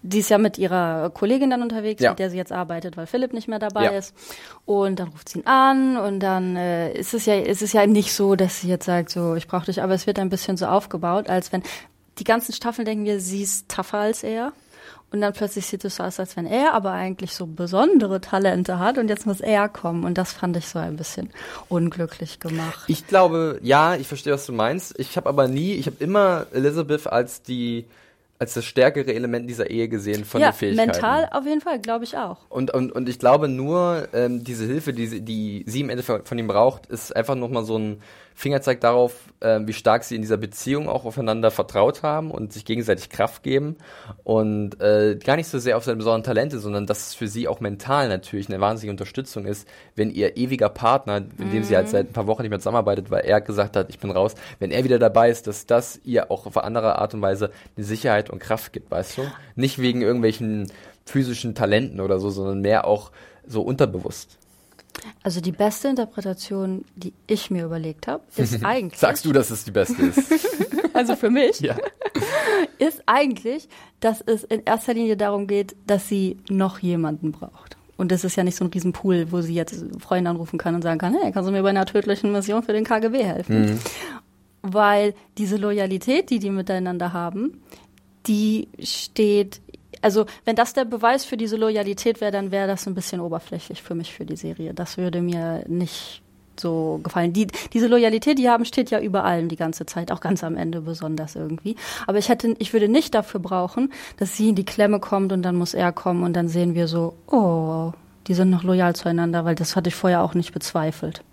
Speaker 3: die ist ja mit ihrer Kollegin dann unterwegs,
Speaker 2: Ja.
Speaker 3: mit der sie jetzt arbeitet, weil Philipp nicht mehr dabei
Speaker 2: Ja.
Speaker 3: ist. Und dann ruft sie ihn an und dann äh, ist es ja, ist es ja nicht so, dass sie jetzt sagt, so, ich brauche dich, aber es wird ein bisschen so aufgebaut, als wenn die ganzen Staffeln denken wir, sie ist tougher als er. Und dann plötzlich sieht es so aus, als wenn er aber eigentlich so besondere Talente hat und jetzt muss er kommen. Und das fand ich so ein bisschen unglücklich gemacht.
Speaker 2: Ich glaube, ja, ich verstehe, was du meinst. Ich habe aber nie, ich habe immer Elizabeth als die, als das stärkere Element dieser Ehe gesehen von
Speaker 3: ja,
Speaker 2: den Fähigkeiten.
Speaker 3: mental auf jeden Fall, glaube ich auch.
Speaker 2: Und, und, und ich glaube nur, ähm, diese Hilfe, die, sie- die sie im Endeffekt von ihm braucht, ist einfach nochmal so ein Fingerzeig darauf, ähm, wie stark sie in dieser Beziehung auch aufeinander vertraut haben und sich gegenseitig Kraft geben. Und äh, gar nicht so sehr auf seine besonderen Talente, sondern dass es für sie auch mental natürlich eine wahnsinnige Unterstützung ist, wenn ihr ewiger Partner, mit dem sie halt seit ein paar Wochen nicht mehr zusammenarbeitet, weil er gesagt hat, ich bin raus, wenn er wieder dabei ist, dass das ihr auch auf eine andere Art und Weise eine Sicherheit und Kraft gibt, weißt du? Nicht wegen irgendwelchen physischen Talenten oder so, sondern mehr auch so unterbewusst.
Speaker 3: Also die beste Interpretation, die ich mir überlegt habe, ist eigentlich.
Speaker 2: Sagst du, dass es die beste ist?
Speaker 3: Also für mich
Speaker 2: ja.
Speaker 3: ist eigentlich, dass es in erster Linie darum geht, dass sie noch jemanden braucht. Und das ist ja nicht so ein Riesenpool, wo sie jetzt Freunde anrufen kann und sagen kann, hey, kannst du mir bei einer tödlichen Mission für den KGB helfen? Weil diese Loyalität, die die miteinander haben, die steht, also wenn das der Beweis für diese Loyalität wäre, dann wäre das ein bisschen oberflächlich für mich für die Serie. Das würde mir nicht so gefallen. Die, diese Loyalität, die haben, steht ja über allem die ganze Zeit, auch ganz am Ende besonders irgendwie. Aber ich hätte, ich würde nicht dafür brauchen, dass sie in die Klemme kommt und dann muss er kommen und dann sehen wir so, oh, die sind noch loyal zueinander, weil das hatte ich vorher auch nicht bezweifelt.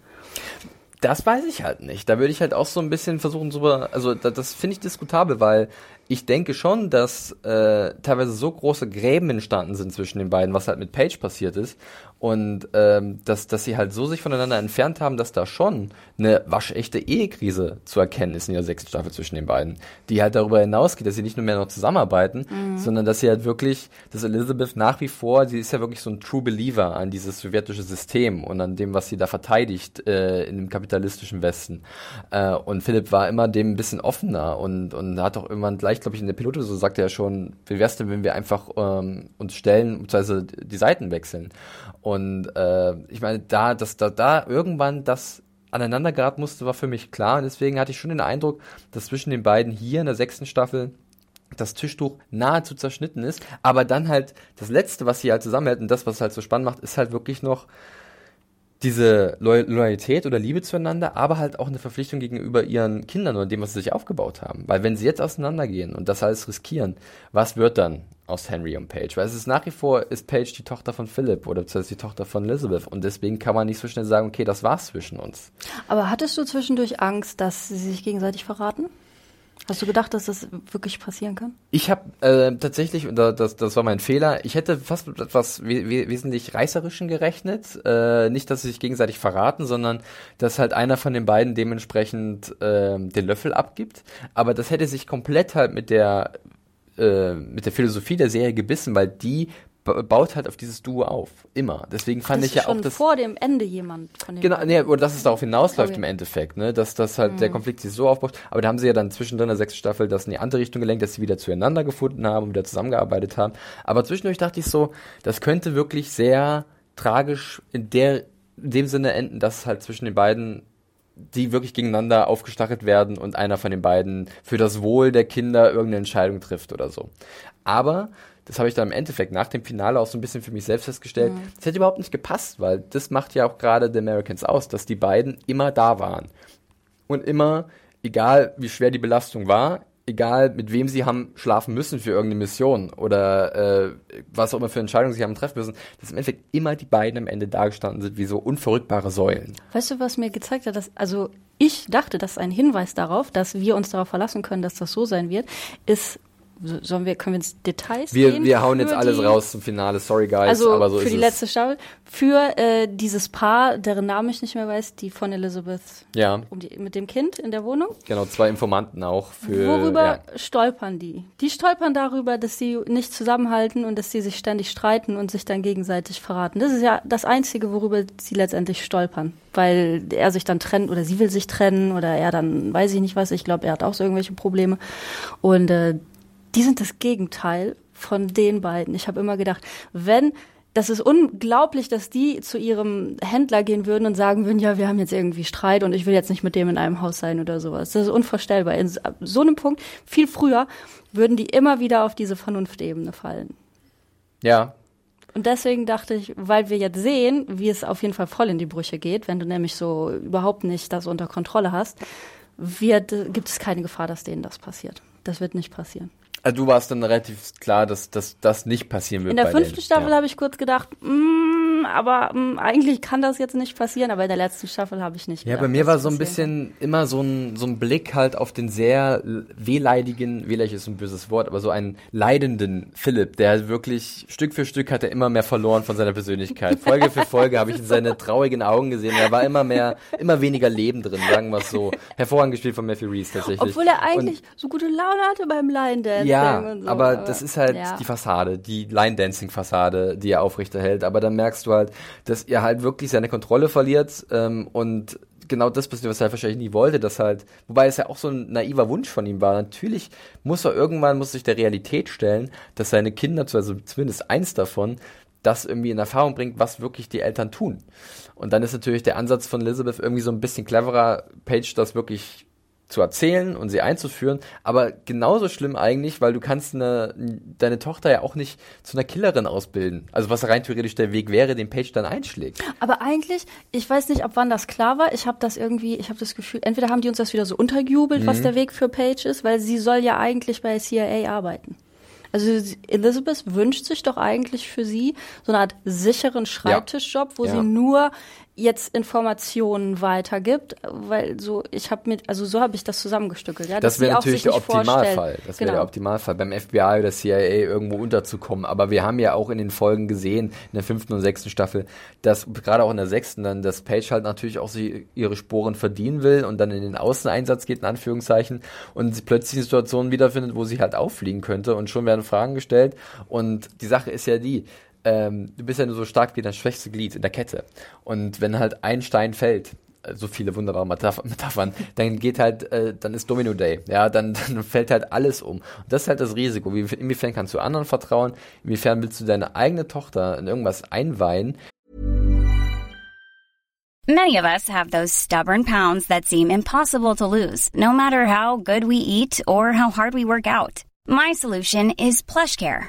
Speaker 2: Das weiß ich halt nicht. Da würde ich halt auch so ein bisschen versuchen, so, also da, das finde ich diskutabel, weil ich denke schon, dass äh, teilweise so große Gräben entstanden sind zwischen den beiden, was halt mit Paige passiert ist. Und ähm, dass, dass sie halt so sich voneinander entfernt haben, dass da schon eine waschechte Ehekrise zu erkennen ist in der sechsten Staffel zwischen den beiden. Die halt darüber hinausgeht, dass sie nicht nur mehr noch zusammenarbeiten, sondern dass sie halt wirklich, dass Elizabeth nach wie vor, sie ist ja wirklich so ein True Believer an dieses sowjetische System und an dem, was sie da verteidigt äh, in dem kapitalistischen Westen. Äh, und Philipp war immer dem ein bisschen offener und, und hat auch irgendwann gleich, glaube ich, in der Pilote so sagte er schon, wie wär's denn, wenn wir einfach ähm, uns stellen, beziehungsweise die Seiten wechseln. Und äh, ich meine, da, dass da, da irgendwann das aneinander geraten musste, war für mich klar. Und deswegen hatte ich schon den Eindruck, dass zwischen den beiden hier in der sechsten Staffel das Tischtuch nahezu zerschnitten ist. Aber dann halt das Letzte, was sie halt zusammenhält und das, was halt so spannend macht, ist halt wirklich noch diese Loy Loyalität oder Liebe zueinander, aber halt auch eine Verpflichtung gegenüber ihren Kindern oder dem, was sie sich aufgebaut haben. Weil wenn sie jetzt auseinandergehen und das alles riskieren, was wird dann aus Henry und Paige? Weil es ist nach wie vor, ist Paige die Tochter von Philip oder die Tochter von Elizabeth und deswegen kann man nicht so schnell sagen, okay, das war's zwischen uns.
Speaker 3: Aber hattest du zwischendurch Angst, dass sie sich gegenseitig verraten? Hast du gedacht, dass das wirklich passieren kann?
Speaker 2: Ich habe äh, tatsächlich, und da- das, das war mein Fehler, ich hätte fast mit etwas we we wesentlich Reißerischen gerechnet. Äh, nicht, dass sie sich gegenseitig verraten, sondern dass halt einer von den beiden dementsprechend äh, den Löffel abgibt. Aber das hätte sich komplett halt mit der, äh, mit der Philosophie der Serie gebissen, weil die baut halt auf dieses Duo auf. Immer. Deswegen fand
Speaker 3: das
Speaker 2: ich ja auch
Speaker 3: schon
Speaker 2: das.
Speaker 3: vor dem Ende jemand von den
Speaker 2: Genau, nee, oder dass es darauf hinausläuft im Endeffekt, ne? Dass das halt der Konflikt sich so aufbaut. Aber da haben sie ja dann zwischendrin in der sechsten Staffel das in die andere Richtung gelenkt, dass sie wieder zueinander gefunden haben und wieder zusammengearbeitet haben. Aber zwischendurch dachte ich so, das könnte wirklich sehr tragisch in der in dem Sinne enden, dass halt zwischen den beiden die wirklich gegeneinander aufgestachelt werden und einer von den beiden für das Wohl der Kinder irgendeine Entscheidung trifft oder so. Aber das habe ich dann im Endeffekt nach dem Finale auch so ein bisschen für mich selbst festgestellt. Das hätte überhaupt nicht gepasst, weil das macht ja auch gerade The Americans aus, dass die beiden immer da waren. Und immer, egal wie schwer die Belastung war, egal mit wem sie haben schlafen müssen für irgendeine Mission oder äh, was auch immer für Entscheidungen sie haben treffen müssen, dass im Endeffekt immer die beiden am Ende dagestanden sind wie so unverrückbare Säulen.
Speaker 3: Weißt du, was mir gezeigt hat, dass, also ich dachte, das ist ein Hinweis darauf, dass wir uns darauf verlassen können, dass das so sein wird, ist, sollen wir, können wir ins Details
Speaker 2: Wir,
Speaker 3: gehen?
Speaker 2: wir hauen jetzt alles
Speaker 3: die-
Speaker 2: raus zum Finale, sorry guys,
Speaker 3: Also
Speaker 2: aber so
Speaker 3: für
Speaker 2: ist
Speaker 3: die
Speaker 2: es.
Speaker 3: letzte Staffel, für äh, dieses Paar, deren Namen ich nicht mehr weiß, die von Elizabeth
Speaker 2: ja,
Speaker 3: um die, mit dem Kind in der Wohnung.
Speaker 2: genau, zwei Informanten auch für
Speaker 3: Worüber
Speaker 2: ja.
Speaker 3: stolpern die? Die stolpern darüber, dass sie nicht zusammenhalten und dass sie sich ständig streiten und sich dann gegenseitig verraten. Das ist ja das Einzige, worüber sie letztendlich stolpern. Weil er sich dann trennt oder sie will sich trennen oder er dann, weiß ich nicht was, ich glaube, er hat auch so irgendwelche Probleme. Und äh, die sind das Gegenteil von den beiden. Ich habe immer gedacht, wenn das ist unglaublich, dass die zu ihrem Händler gehen würden und sagen würden, ja, wir haben jetzt irgendwie Streit und ich will jetzt nicht mit dem in einem Haus sein oder sowas. Das ist unvorstellbar. In so einem Punkt, viel früher, würden die immer wieder auf diese Vernunftebene fallen.
Speaker 2: Ja.
Speaker 3: Und deswegen dachte ich, weil wir jetzt sehen, wie es auf jeden Fall voll in die Brüche geht, wenn du nämlich so überhaupt nicht das unter Kontrolle hast, wird, gibt es keine Gefahr, dass denen das passiert. Das wird nicht passieren.
Speaker 2: Also du warst dann relativ klar, dass, das nicht passieren wird.
Speaker 3: In der fünften Staffel ja. habe ich kurz gedacht, mm, aber mm, eigentlich kann das jetzt nicht passieren, aber in der letzten Staffel habe ich nicht.
Speaker 2: Ja, gedacht, bei mir war so ein bisschen immer so ein, so ein Blick halt auf den sehr wehleidigen, wehleidig ist ein böses Wort, aber so einen leidenden Philipp, der wirklich Stück für Stück hat er immer mehr verloren von seiner Persönlichkeit. Folge für Folge habe ich in seine traurigen Augen gesehen. Er war immer mehr, immer weniger Leben drin, sagen wir es so. Hervorragend gespielt von Matthew Reese tatsächlich.
Speaker 3: Obwohl er eigentlich Und, so gute Laune hatte beim Line Dance.
Speaker 2: Ja, so, aber, aber, das ist halt ja. die Fassade, die Line-Dancing-Fassade, die er aufrechterhält. Aber dann merkst du halt, dass er halt wirklich seine Kontrolle verliert ähm, und genau das passiert, was er wahrscheinlich nie wollte, dass halt, wobei es ja auch so ein naiver Wunsch von ihm war. Natürlich muss er irgendwann, muss sich der Realität stellen, dass seine Kinder, also zumindest eins davon, das irgendwie in Erfahrung bringt, was wirklich die Eltern tun. Und dann ist natürlich der Ansatz von Elizabeth irgendwie so ein bisschen cleverer, Page das wirklich zu erzählen und sie einzuführen, aber genauso schlimm eigentlich, weil du kannst eine, deine Tochter ja auch nicht zu einer Killerin ausbilden. Also was rein theoretisch der Weg wäre, den Page dann einschlägt.
Speaker 3: Aber eigentlich, ich weiß nicht, ab wann das klar war. Ich habe das irgendwie, ich habe das Gefühl, entweder haben die uns das wieder so untergejubelt, mhm. was der Weg für Page ist, weil sie soll ja eigentlich bei CIA arbeiten. Also Elizabeth wünscht sich doch eigentlich für sie so eine Art sicheren Schreibtischjob, wo ja. sie nur jetzt Informationen weitergibt, weil so ich habe mit also so habe ich das zusammengestückelt, ja.
Speaker 2: Das wäre natürlich der Optimalfall. Das wäre genau. der Optimalfall beim FBI oder CIA irgendwo unterzukommen. Aber wir haben ja auch in den Folgen gesehen in der fünften und sechsten Staffel, dass gerade auch in der sechsten dann das Page halt natürlich auch sie ihre Sporen verdienen will und dann in den Außeneinsatz geht in Anführungszeichen und sie plötzlich Situationen wiederfindet, wo sie halt auffliegen könnte und schon werden Fragen gestellt und die Sache ist ja die ähm, du bist ja nur so stark wie das schwächste Glied in der Kette. Und wenn halt ein Stein fällt, äh, so viele wunderbare Metaphern, dann geht halt, äh, dann ist Domino Day, ja, dann, dann fällt halt alles um. Und das ist halt das Risiko. Wie, inwiefern kannst du anderen vertrauen? Inwiefern willst du deine eigene Tochter in irgendwas einweihen?
Speaker 4: Many of us have those stubborn pounds that seem impossible to lose, no matter how good we eat or how hard we work out. My solution is PlushCare.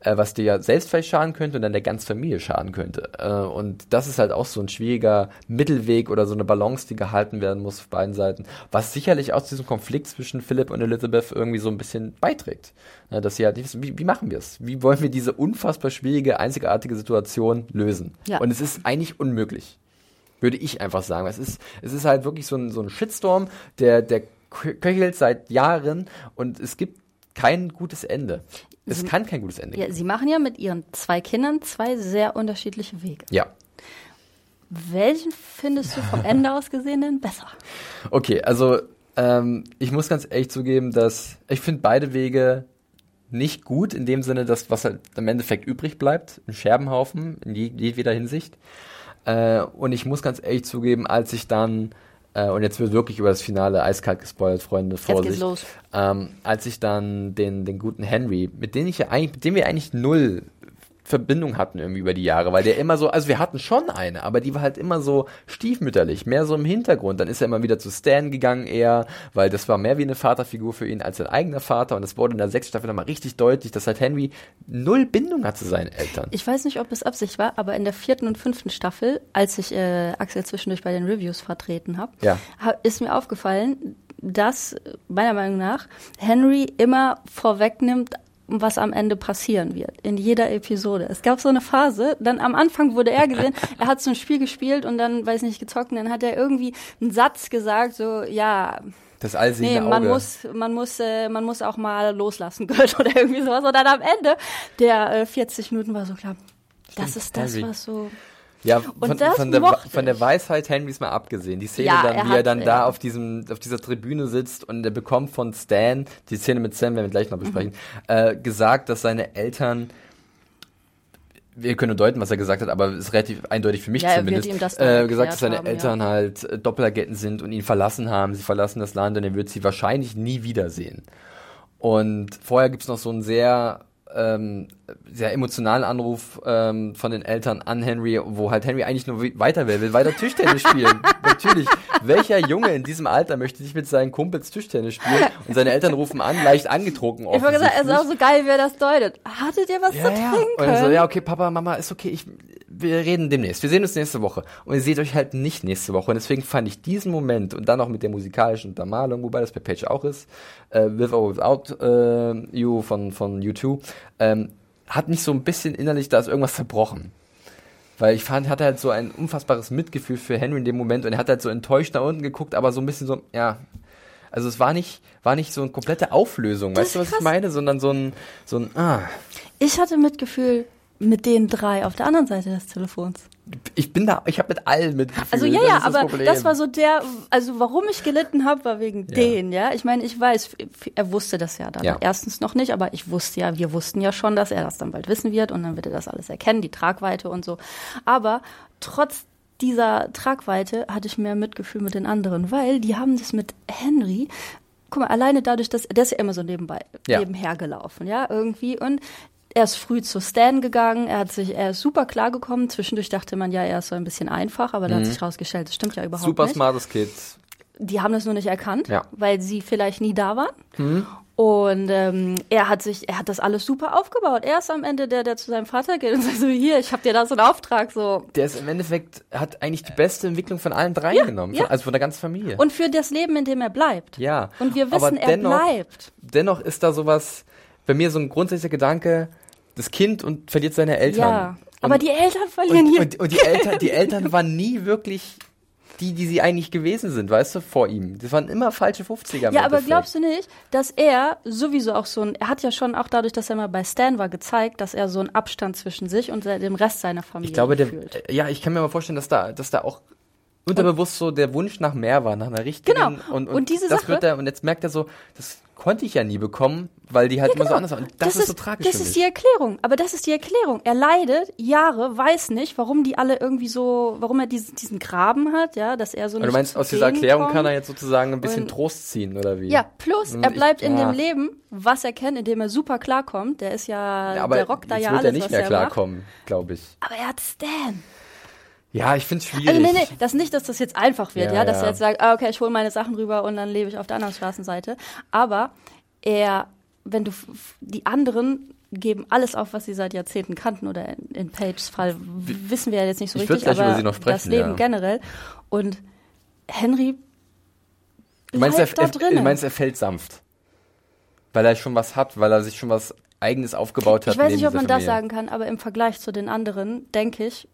Speaker 2: Äh, was dir ja selbst vielleicht schaden könnte und dann der ganzen Familie schaden könnte. Äh, und das ist halt auch so ein schwieriger Mittelweg oder so eine Balance, die gehalten werden muss auf beiden Seiten, was sicherlich auch zu diesem Konflikt zwischen Philipp und Elizabeth irgendwie so ein bisschen beiträgt. Ja, dass sie halt nicht wissen, wie, wie machen wir es? Wie wollen wir diese unfassbar schwierige, einzigartige Situation lösen? Ja. Und es ist eigentlich unmöglich. Würde ich einfach sagen. Es ist, es ist halt wirklich so ein, so ein Shitstorm, der, der köchelt seit Jahren und es gibt kein gutes Ende. Es kann kein gutes Ende
Speaker 3: geben. Ja, Sie machen ja mit Ihren zwei Kindern zwei sehr unterschiedliche Wege.
Speaker 2: Ja.
Speaker 3: Welchen findest du vom Ende aus gesehen denn besser?
Speaker 2: Okay, also ähm, ich muss ganz ehrlich zugeben, dass ich finde beide Wege nicht gut, in dem Sinne, dass was halt im Endeffekt übrig bleibt, ein Scherbenhaufen in jeder Hinsicht. Äh, und ich muss ganz ehrlich zugeben, als ich dann äh, und jetzt wird wirklich über das Finale eiskalt gespoilt, Freunde, Vorsicht. Jetzt geht's los. Ähm, als ich dann den, den guten Henry, mit dem ich ja eigentlich, mit dem wir eigentlich null Verbindung hatten irgendwie über die Jahre, weil der immer so, also wir hatten schon eine, aber die war halt immer so stiefmütterlich, mehr so im Hintergrund. Dann ist er immer wieder zu Stan gegangen eher, weil das war mehr wie eine Vaterfigur für ihn als sein eigener Vater und es wurde in der sechsten Staffel nochmal richtig deutlich, dass halt Henry null Bindung hat zu seinen Eltern.
Speaker 3: Ich weiß nicht, ob es Absicht war, aber in der vierten und fünften Staffel, als ich äh, Axel zwischendurch bei den Reviews vertreten habe,
Speaker 2: ja.
Speaker 3: ist mir aufgefallen, dass meiner Meinung nach Henry immer vorwegnimmt, was am Ende passieren wird. In jeder Episode. Es gab so eine Phase, dann am Anfang wurde er gesehen, er hat so ein Spiel gespielt und dann, weiß nicht, gezockt und dann hat er irgendwie einen Satz gesagt, so, ja,
Speaker 2: das allsehende
Speaker 3: nee, man Auge. muss, man muss, äh, man muss auch mal loslassen können oder irgendwie sowas. Und dann am Ende der äh, 40 Minuten war so klar, das ist das, was so
Speaker 2: Ja, von, von, der, von der. Weisheit Henrys mal abgesehen. Die Szene
Speaker 3: Ja,
Speaker 2: dann,
Speaker 3: er
Speaker 2: wie er dann
Speaker 3: ja.
Speaker 2: da auf diesem, auf dieser Tribüne sitzt und er bekommt von Stan, die Szene mit Sam werden wir gleich noch besprechen, äh, gesagt, dass seine Eltern wir können nur deuten, was er gesagt hat, aber es ist relativ eindeutig für mich
Speaker 3: Ja,
Speaker 2: zumindest.
Speaker 3: ihm das
Speaker 2: äh, gesagt, dass seine
Speaker 3: haben,
Speaker 2: Eltern halt äh, Doppelagenten sind und ihn verlassen haben. Sie verlassen das Land und er wird sie wahrscheinlich nie wiedersehen. Und vorher gibt's noch so einen sehr ähm, sehr emotionalen Anruf ähm, von den Eltern an Henry, wo halt Henry eigentlich nur weiter will, will weiter Tischtennis spielen. Natürlich, welcher Junge in diesem Alter möchte nicht mit seinen Kumpels Tischtennis spielen? Und seine Eltern rufen an, leicht angetrunken.
Speaker 3: Ich wollte gesagt, es ist auch so geil, wie er das deutet. Hattet ihr was
Speaker 2: ja,
Speaker 3: zu
Speaker 2: ja.
Speaker 3: trinken?
Speaker 2: Und so, ja, okay, Papa, Mama, ist okay, ich, wir reden demnächst. Wir sehen uns nächste Woche. Und ihr seht euch halt nicht nächste Woche. Und deswegen fand ich diesen Moment und dann auch mit der musikalischen Untermalung, wobei das bei Page auch ist, äh, With or Without äh, You von, von U2, ähm, hat mich so ein bisschen innerlich, da ist irgendwas zerbrochen. Weil ich fand, hatte halt so ein unfassbares Mitgefühl für Henry in dem Moment und er hat halt so enttäuscht nach unten geguckt, aber so ein bisschen so, ja. Also es war nicht, war nicht so eine komplette Auflösung, weißt du, was ich meine? Sondern so ein, so ein, ah.
Speaker 3: Ich hatte Mitgefühl mit den drei auf der anderen Seite des Telefons.
Speaker 2: Ich bin da, ich habe mit allen mitgefühlt.
Speaker 3: Also ja,
Speaker 2: das
Speaker 3: ja,
Speaker 2: das
Speaker 3: aber
Speaker 2: Problem.
Speaker 3: das war so der, also warum ich gelitten habe, war wegen
Speaker 2: Ja.
Speaker 3: denen, ja. Ich meine, ich weiß, er wusste das ja dann
Speaker 2: Ja.
Speaker 3: erstens noch nicht, aber ich wusste ja, wir wussten ja schon, dass er das dann bald wissen wird und dann wird er das alles erkennen, die Tragweite und so. Aber trotz dieser Tragweite hatte ich mehr Mitgefühl mit den anderen, weil die haben das mit Henry Guck mal, alleine dadurch, dass der ist ja immer so nebenbei,
Speaker 2: Ja.
Speaker 3: nebenher gelaufen, ja, irgendwie. Und er ist früh zu Stan gegangen, er hat sich, er ist super klargekommen. Zwischendurch dachte man ja, er ist so ein bisschen einfach, aber da hat sich rausgestellt, das stimmt ja überhaupt
Speaker 2: Mhm. Super
Speaker 3: nicht.
Speaker 2: smartes Kind.
Speaker 3: Die haben das nur nicht erkannt,
Speaker 2: Ja. Mhm.
Speaker 3: weil sie vielleicht nie da waren. Und ähm, er hat sich, er hat das alles super aufgebaut. Er ist am Ende der, der zu seinem Vater geht und sagt so, hier, ich habe dir da so einen Auftrag, so.
Speaker 2: Der ist im Endeffekt, hat eigentlich die beste Entwicklung von allen drei
Speaker 3: Ja,
Speaker 2: genommen.
Speaker 3: ja.
Speaker 2: Also von der ganzen Familie.
Speaker 3: Und für das Leben, in dem er bleibt.
Speaker 2: ja.
Speaker 3: Und wir wissen, er
Speaker 2: dennoch,
Speaker 3: bleibt.
Speaker 2: Dennoch ist da sowas, bei mir so ein grundsätzlicher Gedanke, das Kind und verliert seine Eltern.
Speaker 3: Ja. Aber
Speaker 2: und,
Speaker 3: die Eltern verlieren
Speaker 2: und,
Speaker 3: hier.
Speaker 2: und, und die Eltern, die Eltern waren nie wirklich die, die sie eigentlich gewesen sind, weißt du, vor ihm. Das waren immer falsche 50er. im
Speaker 3: Ja, aber glaubst du nicht, dass er sowieso auch so ein, er hat ja schon auch dadurch, dass er mal bei Stan war, gezeigt, dass er so einen Abstand zwischen sich und dem Rest seiner Familie
Speaker 2: Ich glaube, der,
Speaker 3: fühlt.
Speaker 2: ja, ich kann mir mal vorstellen, dass da, dass da auch unterbewusst so der Wunsch nach mehr war, nach einer richtigen.
Speaker 3: Genau.
Speaker 2: Und, und,
Speaker 3: Und diese
Speaker 2: das
Speaker 3: Sache-
Speaker 2: wird er, und jetzt merkt er so, das konnte ich ja nie bekommen, weil die halt immer so anders waren. Und das, ist so tragisch
Speaker 3: Das ist die Erklärung. Aber das ist die Erklärung. Er leidet Jahre, weiß nicht, warum die alle irgendwie so, warum er diesen, diesen Graben hat, ja, dass er so
Speaker 2: Und du
Speaker 3: nicht
Speaker 2: meinst, aus dieser Erklärung
Speaker 3: kommt.
Speaker 2: kann er jetzt sozusagen ein bisschen
Speaker 3: Und-
Speaker 2: Trost ziehen, oder wie?
Speaker 3: Ja, plus
Speaker 2: Und
Speaker 3: er
Speaker 2: ich-
Speaker 3: bleibt in
Speaker 2: ja.
Speaker 3: dem Leben, was er kennt, in dem er super klarkommt. Der ist ja,
Speaker 2: Ja, aber
Speaker 3: der rockt da ja
Speaker 2: wird
Speaker 3: alles,
Speaker 2: er nicht
Speaker 3: was
Speaker 2: mehr klarkommen, glaube ich.
Speaker 3: Aber er hat Stan.
Speaker 2: Ja, ich finde es schwierig.
Speaker 3: Also nee, nee, das nicht, dass das jetzt einfach wird,
Speaker 2: Ja,
Speaker 3: ja, dass
Speaker 2: ja.
Speaker 3: er jetzt sagt, ah, okay, ich hole meine Sachen rüber und dann lebe ich auf der anderen Straßenseite. Aber er, wenn du, die anderen geben alles auf, was sie seit Jahrzehnten kannten oder in, in Pages Fall wissen wir ja jetzt nicht so
Speaker 2: Ich
Speaker 3: richtig, aber
Speaker 2: über sie noch sprechen,
Speaker 3: das Leben
Speaker 2: ja.
Speaker 3: generell. Und Henry
Speaker 2: Du meinst, er,
Speaker 3: da drinnen.
Speaker 2: du meinst, er fällt sanft. Weil er schon was hat, weil er sich schon was Eigenes aufgebaut hat.
Speaker 3: ich weiß nicht, ob man das
Speaker 2: Familie.
Speaker 3: sagen kann, aber im Vergleich zu den anderen denke ich,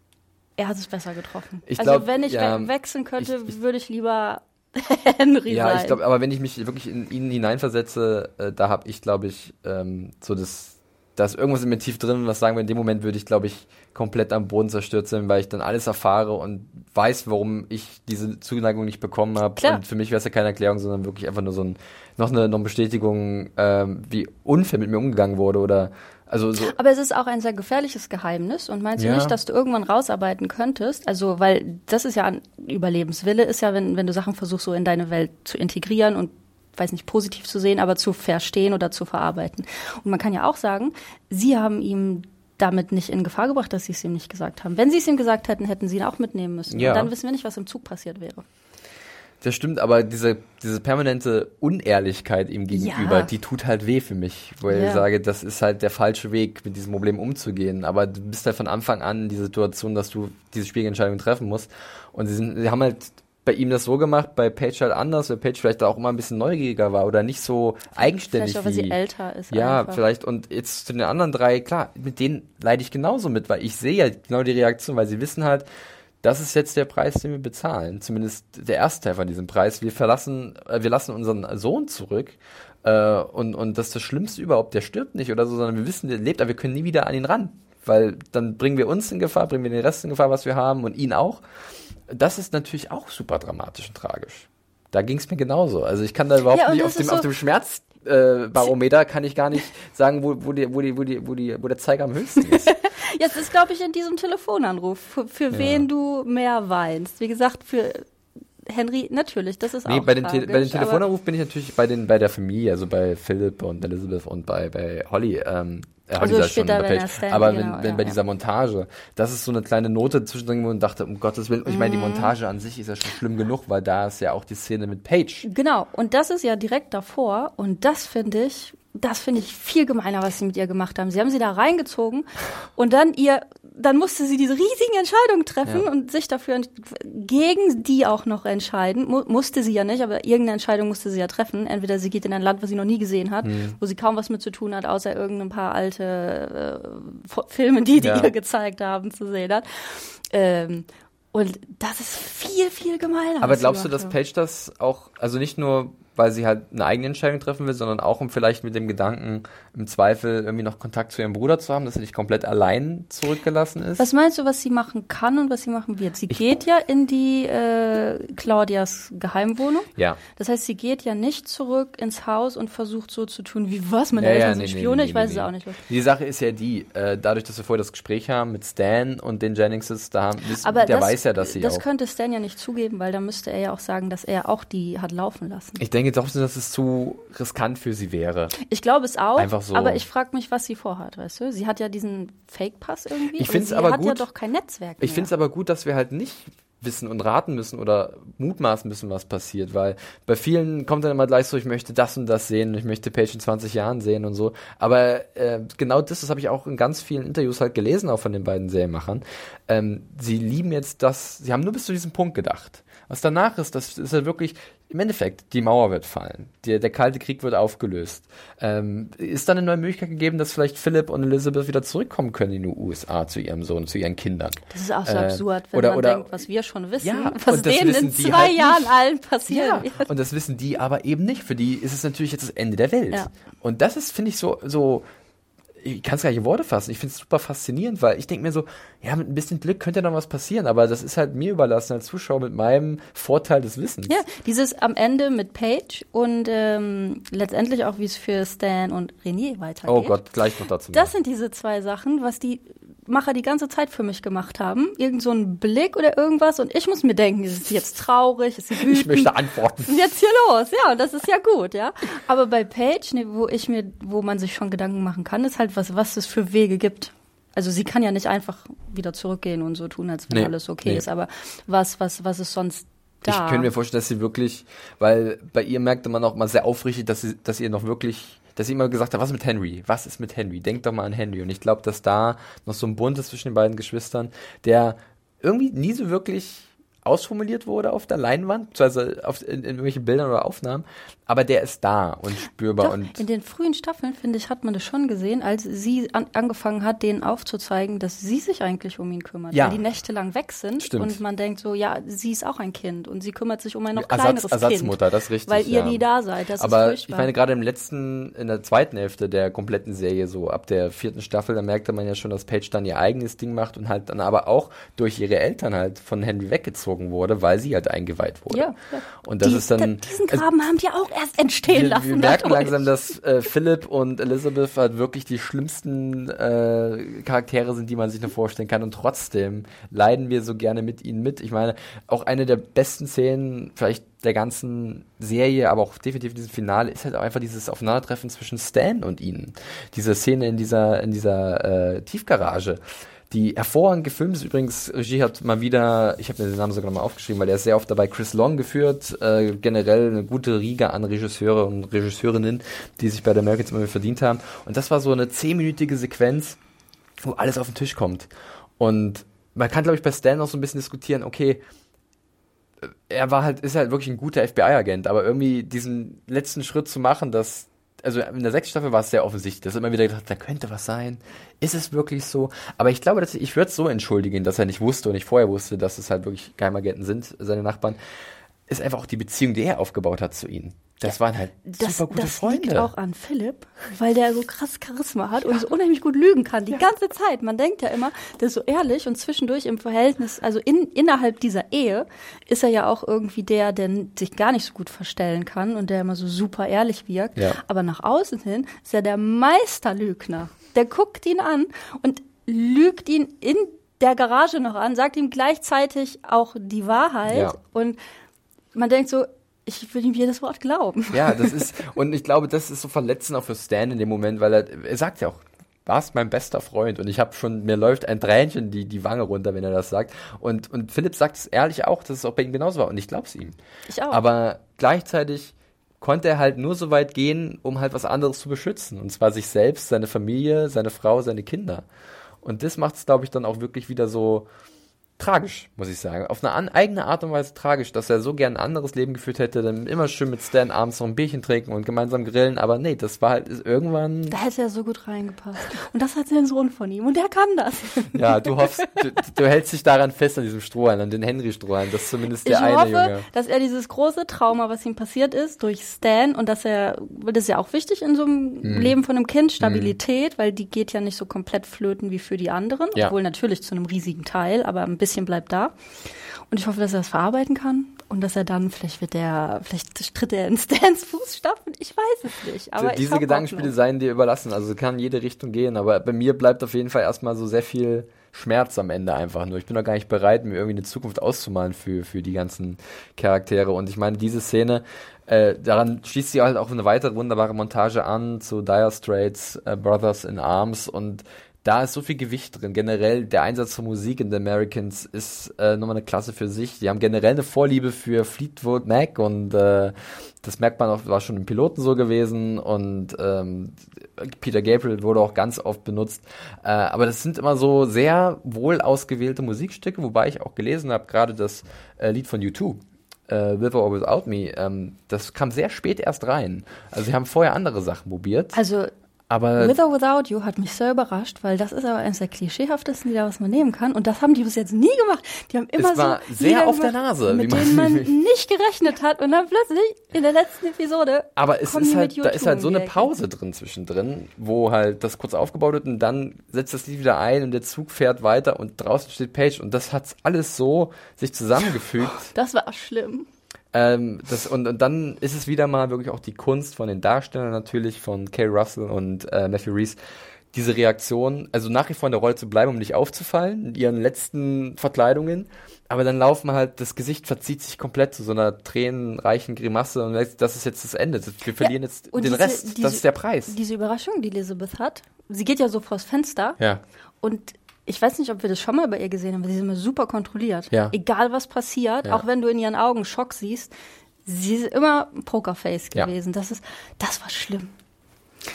Speaker 3: er hat es besser getroffen.
Speaker 2: Ich
Speaker 3: also
Speaker 2: glaub,
Speaker 3: wenn ich
Speaker 2: ja,
Speaker 3: we wechseln könnte,
Speaker 2: ich- ich-
Speaker 3: würde ich lieber Henry
Speaker 2: Ja,
Speaker 3: sein.
Speaker 2: ich glaube, aber wenn ich mich wirklich in ihn hineinversetze, äh, da habe ich, glaube ich, ähm, so das, da ist irgendwas in mir tief drin, was sagen wir, in dem Moment würde ich, glaube ich, komplett am Boden zerstört sein, weil ich dann alles erfahre und weiß, warum ich diese Zuneigung nicht bekommen habe. Und für mich wäre es ja keine Erklärung, sondern wirklich einfach nur so ein, noch eine, noch eine Bestätigung, ähm, wie unfair mit mir umgegangen wurde oder, also so,
Speaker 3: Aber es ist auch ein sehr gefährliches Geheimnis und meinst
Speaker 2: Ja.
Speaker 3: du nicht, dass du irgendwann rausarbeiten könntest? Also, weil das ist ja ein Überlebenswille, ist ja, wenn, wenn du Sachen versuchst, so in deine Welt zu integrieren und weiß nicht, positiv zu sehen, aber zu verstehen oder zu verarbeiten. Und man kann ja auch sagen, sie haben ihm damit nicht in Gefahr gebracht, dass sie es ihm nicht gesagt haben. Wenn sie es ihm gesagt hätten, hätten sie ihn auch mitnehmen müssen.
Speaker 2: Ja.
Speaker 3: Und dann wissen wir nicht, was im Zug passiert wäre.
Speaker 2: Das stimmt, aber diese, diese permanente Unehrlichkeit ihm gegenüber,
Speaker 3: Ja.
Speaker 2: die tut halt weh für mich, weil
Speaker 3: Ja.
Speaker 2: ich sage, das ist halt der falsche Weg, mit diesem Problem umzugehen. Aber du bist halt von Anfang an in die Situation, dass du diese schwierige Entscheidung treffen musst. Und sie, sind, sie haben halt bei ihm das so gemacht, bei Paige halt anders, weil Paige vielleicht auch immer ein bisschen neugieriger war oder nicht so eigenständig
Speaker 3: Vielleicht auch, weil sie älter ist.
Speaker 2: ja,
Speaker 3: einfach.
Speaker 2: vielleicht. Und jetzt zu den anderen drei, klar, mit denen leide ich genauso mit, weil ich sehe ja genau die Reaktion, weil sie wissen halt, das ist jetzt der Preis, den wir bezahlen. Zumindest der erste Teil von diesem Preis. Wir verlassen, äh, wir lassen unseren Sohn zurück. Äh, und, und das ist das Schlimmste überhaupt. Der stirbt nicht oder so, sondern wir wissen, der lebt, aber wir können nie wieder an ihn ran. weil dann bringen wir uns in Gefahr, bringen wir den Rest in Gefahr, was wir haben und ihn auch. Das ist natürlich auch super dramatisch und tragisch. Da ging es mir genauso. Also ich kann da überhaupt
Speaker 3: Ja,
Speaker 2: nicht auf dem,
Speaker 3: ist
Speaker 2: auf
Speaker 3: so-
Speaker 2: dem Schmerz äh, Barometer kann ich gar nicht sagen, wo, wo, die, wo, die, wo, die, wo, die, wo der Zeiger am höchsten ist.
Speaker 3: Jetzt ist, glaube ich, in diesem Telefonanruf, für, für wen du mehr weinst. Wie gesagt, für Henry, natürlich, das ist
Speaker 2: Nee,
Speaker 3: auch
Speaker 2: bei dem,
Speaker 3: tragisch,
Speaker 2: bei dem Telefonanruf bin ich natürlich bei, den, bei der Familie, also bei Philip und Elizabeth und bei, bei Holly. Ähm, äh, Holly
Speaker 3: Also
Speaker 2: schon,
Speaker 3: später,
Speaker 2: bei
Speaker 3: wenn er Stan-
Speaker 2: Aber
Speaker 3: genau,
Speaker 2: wenn, wenn
Speaker 3: ja,
Speaker 2: bei
Speaker 3: ja.
Speaker 2: dieser Montage, das ist so eine kleine Note zwischendrin, wo ich dachte, um Gottes Willen, ich meine,
Speaker 3: Mhm.
Speaker 2: die Montage an sich ist ja schon schlimm genug, weil da ist ja auch die Szene mit Paige.
Speaker 3: Genau, und das ist ja direkt davor und das finde ich, das finde ich viel gemeiner, was sie mit ihr gemacht haben. Sie haben sie da reingezogen und dann ihr, dann musste sie diese riesigen Entscheidungen treffen
Speaker 2: Ja.
Speaker 3: und sich dafür gegen die auch noch entscheiden. Mu musste sie ja nicht, aber irgendeine Entscheidung musste sie ja treffen. Entweder sie geht in ein Land, was sie noch nie gesehen hat,
Speaker 2: Mhm.
Speaker 3: wo sie kaum was mit zu tun hat, außer irgendein paar alte äh, Filme, die die
Speaker 2: Ja.
Speaker 3: ihr gezeigt haben, zu sehen hat. Ähm, und das ist viel, viel gemeiner.
Speaker 2: Aber glaubst du, dass. Paige das auch, also nicht nur, weil sie halt eine eigene Entscheidung treffen will, sondern auch um vielleicht mit dem Gedanken, im Zweifel irgendwie noch Kontakt zu ihrem Bruder zu haben, dass sie nicht komplett allein zurückgelassen ist?
Speaker 3: Was meinst du, was sie machen kann und was sie machen wird? Sie geht ja in die äh, Claudias Geheimwohnung.
Speaker 2: ja.
Speaker 3: Das heißt, sie geht ja nicht zurück ins Haus und versucht so zu tun, wie was, meine
Speaker 2: Ja,
Speaker 3: Eltern
Speaker 2: ja,
Speaker 3: sind
Speaker 2: nee, nee,
Speaker 3: Spione,
Speaker 2: nee,
Speaker 3: ich weiß
Speaker 2: nee,
Speaker 3: es
Speaker 2: nee.
Speaker 3: auch nicht.
Speaker 2: Die Sache ist ja die, äh, dadurch, dass wir vorher das Gespräch haben mit Stan und den Jenningses, da haben,
Speaker 3: Aber
Speaker 2: der
Speaker 3: das,
Speaker 2: weiß ja, dass sie
Speaker 3: das
Speaker 2: auch.
Speaker 3: könnte Stan ja nicht zugeben, weil dann müsste er ja auch sagen, dass er auch die hat laufen lassen.
Speaker 2: Ich denke trotzdem, dass es zu riskant für sie wäre.
Speaker 3: Ich glaube es auch,
Speaker 2: Einfach so.
Speaker 3: aber ich frage mich, was sie vorhat, weißt du? Sie hat ja diesen Fake-Pass irgendwie.
Speaker 2: Ich find's
Speaker 3: sie
Speaker 2: aber
Speaker 3: hat ja
Speaker 2: gut.
Speaker 3: doch kein Netzwerk
Speaker 2: Ich finde es aber gut, dass wir halt nicht wissen und raten müssen oder mutmaßen müssen, was passiert, weil bei vielen kommt dann immer gleich so, ich möchte das und das sehen und ich möchte Page in 20 Jahren sehen und so. Aber äh, genau das, das habe ich auch in ganz vielen Interviews halt gelesen, auch von den beiden Serienmachern. Ähm, sie lieben jetzt das, sie haben nur bis zu diesem Punkt gedacht. Was danach ist, das ist halt wirklich, im Endeffekt, die Mauer wird fallen. Der, der Kalte Krieg wird aufgelöst. Ähm, ist dann eine neue Möglichkeit gegeben, dass vielleicht Philipp und Elizabeth wieder zurückkommen können in die USA zu ihrem Sohn, zu ihren Kindern?
Speaker 3: Das ist auch so
Speaker 2: Äh,
Speaker 3: absurd, wenn
Speaker 2: oder-
Speaker 3: man
Speaker 2: oder-
Speaker 3: denkt, was wir schon wissen,
Speaker 2: Ja,
Speaker 3: was denen in
Speaker 2: die
Speaker 3: zwei
Speaker 2: halt nicht.
Speaker 3: Jahren allen passieren
Speaker 2: Ja,
Speaker 3: wird.
Speaker 2: und das wissen die aber eben nicht. Für die ist es natürlich jetzt das Ende der Welt.
Speaker 3: Ja.
Speaker 2: Und das ist, finde ich, so, so, ich kann es gar nicht in Worte fassen. Ich finde es super faszinierend, weil ich denke mir so, ja, mit ein bisschen Glück könnte noch was passieren, aber das ist halt mir überlassen als Zuschauer mit meinem Vorteil des Wissens.
Speaker 3: Ja, dieses am Ende mit Paige und ähm, letztendlich auch, wie es für Stan und René weitergeht.
Speaker 2: Oh Gott, gleich noch dazu.
Speaker 3: Das sind diese zwei Sachen, was die Macher die ganze Zeit für mich gemacht haben. Irgend so ein Blick oder irgendwas und ich muss mir denken, ist sie jetzt traurig, ist sie wütend?
Speaker 2: ich möchte antworten.
Speaker 3: Ist jetzt hier los? Ja, und das ist ja gut, ja. Aber bei Paige, ne, wo ich mir, wo man sich schon Gedanken machen kann, ist halt was, was es für Wege gibt. Also sie kann ja nicht einfach wieder zurückgehen und so tun, als wenn
Speaker 2: Nee,
Speaker 3: alles okay
Speaker 2: nee.
Speaker 3: ist. Aber was, was, was ist sonst da?
Speaker 2: Ich könnte mir vorstellen, dass sie wirklich, weil bei ihr merkte man auch mal sehr aufrichtig, dass sie, dass ihr noch wirklich, dass sie immer gesagt hat, was mit Henry? Was ist mit Henry? Denk doch mal an Henry. Und ich glaube, dass da noch so ein Bund ist zwischen den beiden Geschwistern, der irgendwie nie so wirklich ausformuliert wurde auf der Leinwand, also auf, in, in irgendwelchen Bildern oder Aufnahmen, aber der ist da und spürbar
Speaker 3: Doch,
Speaker 2: und
Speaker 3: in den frühen Staffeln, finde ich, hat man das schon gesehen, als sie an, angefangen hat, denen aufzuzeigen, dass sie sich eigentlich um ihn kümmert.
Speaker 2: Ja.
Speaker 3: Weil die Nächte lang weg sind
Speaker 2: Stimmt.
Speaker 3: und man denkt so, ja, sie ist auch ein Kind und sie kümmert sich um ein noch
Speaker 2: Ersatz,
Speaker 3: kleineres
Speaker 2: Ersatzmutter,
Speaker 3: Kind.
Speaker 2: das ist richtig.
Speaker 3: Weil ihr
Speaker 2: ja.
Speaker 3: nie da seid. Das
Speaker 2: aber
Speaker 3: ist
Speaker 2: ich
Speaker 3: furchtbar.
Speaker 2: meine, gerade im letzten, in der zweiten Hälfte der kompletten Serie, so ab der vierten Staffel, da merkte man ja schon, dass Paige dann ihr eigenes Ding macht und halt dann aber auch durch ihre Eltern halt von Henry weggezogen wurde, weil sie halt eingeweiht wurde.
Speaker 3: Ja, ja.
Speaker 2: Und das
Speaker 3: Die-
Speaker 2: ist dann.
Speaker 3: da- Diesen Graben haben die auch erst entstehen
Speaker 2: wir,
Speaker 3: lassen.
Speaker 2: wir merken
Speaker 3: dadurch.
Speaker 2: langsam, dass äh, Philip und Elizabeth halt wirklich die schlimmsten äh, Charaktere sind, die man sich nur vorstellen kann. Und trotzdem leiden wir so gerne mit ihnen mit. Ich meine, auch eine der besten Szenen, vielleicht der ganzen Serie, aber auch definitiv in diesem Finale, ist halt auch einfach dieses Aufeinandertreffen zwischen Stan und ihnen. Diese Szene in dieser, in dieser äh, Tiefgarage die hervorragend gefilmt ist. Übrigens, Regie hat mal wieder, ich habe mir den Namen sogar noch mal aufgeschrieben, weil der ist sehr oft dabei, Chris Long geführt. Äh, generell eine gute Riege an Regisseure und Regisseurinnen, die sich bei der Americans immer verdient haben. Und das war so eine zehnminütige Sequenz, wo alles auf den Tisch kommt. Und man kann, glaube ich, bei Stan auch so ein bisschen diskutieren, okay, er war halt, ist halt wirklich ein guter FBI-Agent, aber irgendwie diesen letzten Schritt zu machen, dass, also in der sechsten Staffel war es sehr offensichtlich, dass er immer wieder gedacht, da könnte was sein. Ist es wirklich so? Aber ich glaube, dass ich würde es so entschuldigen, dass er nicht wusste und nicht vorher wusste, dass es halt wirklich Geheimagenten sind, seine Nachbarn. Ist einfach auch die Beziehung, die er aufgebaut hat zu ihnen. Das waren halt
Speaker 3: Das,
Speaker 2: super gute
Speaker 3: das
Speaker 2: Freunde.
Speaker 3: liegt auch an Philipp, weil der so krass Charisma hat und so unheimlich gut lügen kann, die ganze Zeit. Man denkt ja immer, der ist so ehrlich und zwischendurch im Verhältnis, also in, innerhalb dieser Ehe, ist er ja auch irgendwie der, der sich gar nicht so gut verstellen kann und der immer so super ehrlich wirkt.
Speaker 2: Ja.
Speaker 3: Aber nach außen hin ist er der Meisterlügner. Der guckt ihn an und lügt ihn in der Garage noch an, sagt ihm gleichzeitig auch die Wahrheit
Speaker 2: Ja.
Speaker 3: und man denkt so, ich will ihm jedes Wort glauben.
Speaker 2: Ja, das ist, und ich glaube, das ist so verletzend auch für Stan in dem Moment, weil er, er sagt ja auch, warst mein bester Freund und ich habe schon, mir läuft ein Tränchen die, die Wange runter, wenn er das sagt. Und, und Philipp sagt es ehrlich auch, dass es auch bei ihm genauso war und ich glaube es ihm.
Speaker 3: Ich auch.
Speaker 2: Aber gleichzeitig konnte er halt nur so weit gehen, um halt was anderes zu beschützen. Und zwar sich selbst, seine Familie, seine Frau, seine Kinder. Und das macht es, glaube ich, dann auch wirklich wieder so tragisch, muss ich sagen. Auf eine eigene Art und Weise tragisch, dass er so gern ein anderes Leben geführt hätte, dann immer schön mit Stan abends noch ein Bierchen trinken und gemeinsam grillen. Aber nee, das war halt irgendwann.
Speaker 3: Da hätte er so gut reingepasst. Und das hat den Sohn von ihm. Und der kann das.
Speaker 2: Ja, du hoffst, du, du hältst dich daran fest an diesem Strohhalm, an den Henry-Strohhalm. Das ist zumindest der
Speaker 3: ich
Speaker 2: eine
Speaker 3: hoffe,
Speaker 2: Junge.
Speaker 3: dass er dieses große Trauma, was ihm passiert ist, durch Stan und dass er, das ist ja auch wichtig in so einem
Speaker 2: Mhm.
Speaker 3: Leben von einem Kind, Stabilität, weil die geht ja nicht so komplett flöten wie für die anderen,
Speaker 2: Ja.
Speaker 3: obwohl natürlich zu einem riesigen Teil, aber ein bisschen bleibt da. Und ich hoffe, dass er das verarbeiten kann und dass er dann, vielleicht wird der, vielleicht tritt er in Stans Fußstapfen, ich weiß es nicht. Aber
Speaker 2: diese Gedankenspiele seien dir überlassen. Also kann jede Richtung gehen. Aber bei mir bleibt auf jeden Fall erstmal so sehr viel Schmerz am Ende einfach nur. Ich bin noch gar nicht bereit, mir irgendwie eine Zukunft auszumalen für, für die ganzen Charaktere. Und ich meine, diese Szene, äh, daran schließt sie halt auch eine weitere wunderbare Montage an zu Dire Straits, äh, Brothers in Arms und da ist so viel Gewicht drin. Generell der Einsatz von Musik in The Americans ist äh, nochmal eine Klasse für sich. Die haben generell eine Vorliebe für Fleetwood Mac und äh, das merkt man auch, war schon im Piloten so gewesen und ähm, Peter Gabriel wurde auch ganz oft benutzt. Äh, aber das sind immer so sehr wohl ausgewählte Musikstücke, wobei ich auch gelesen habe, gerade das äh, Lied von U2. Äh, With or Without Me, ähm, das kam sehr spät erst rein. Also sie haben vorher andere Sachen probiert,
Speaker 3: Also
Speaker 2: aber
Speaker 3: With or Without You hat mich sehr überrascht, weil das ist aber eines der klischeehaftesten Lieder, was man nehmen kann. Und das haben die bis jetzt nie gemacht. Die haben immer
Speaker 2: Es war
Speaker 3: so
Speaker 2: sehr
Speaker 3: Lieder
Speaker 2: auf der Nase, wie
Speaker 3: mit denen man nicht gerechnet hat. Und dann plötzlich in der letzten Episode.
Speaker 2: Aber es ist halt, da
Speaker 3: U2
Speaker 2: ist halt so eine. Pause drin zwischendrin, wo halt das kurz aufgebaut wird und dann setzt das Lied wieder ein und der Zug fährt weiter und draußen steht Page und das hat alles so sich zusammengefügt.
Speaker 3: Das war schlimm.
Speaker 2: Ähm, das, und, und dann ist es wieder mal wirklich auch die Kunst von den Darstellern natürlich, von Kay Russell und äh, Matthew Reese, diese Reaktion, also nach wie vor in der Rolle zu bleiben, um nicht aufzufallen, in ihren letzten Verkleidungen, aber dann laufen halt, das Gesicht verzieht sich komplett zu so einer tränenreichen Grimasse und das ist jetzt das Ende. Wir verlieren jetzt
Speaker 3: Und
Speaker 2: den
Speaker 3: diese-
Speaker 2: Rest,
Speaker 3: diese-
Speaker 2: das ist der Preis.
Speaker 3: Diese Überraschung, die Elizabeth hat, sie geht ja so vors Fenster
Speaker 2: Ja.
Speaker 3: und ich weiß nicht, ob wir das schon mal bei ihr gesehen haben, aber sie ist immer super kontrolliert.
Speaker 2: Ja.
Speaker 3: Egal was passiert,
Speaker 2: Ja.
Speaker 3: auch wenn du in ihren Augen Schock siehst, sie ist immer Pokerface
Speaker 2: Ja.
Speaker 3: gewesen. Das ist, das war schlimm.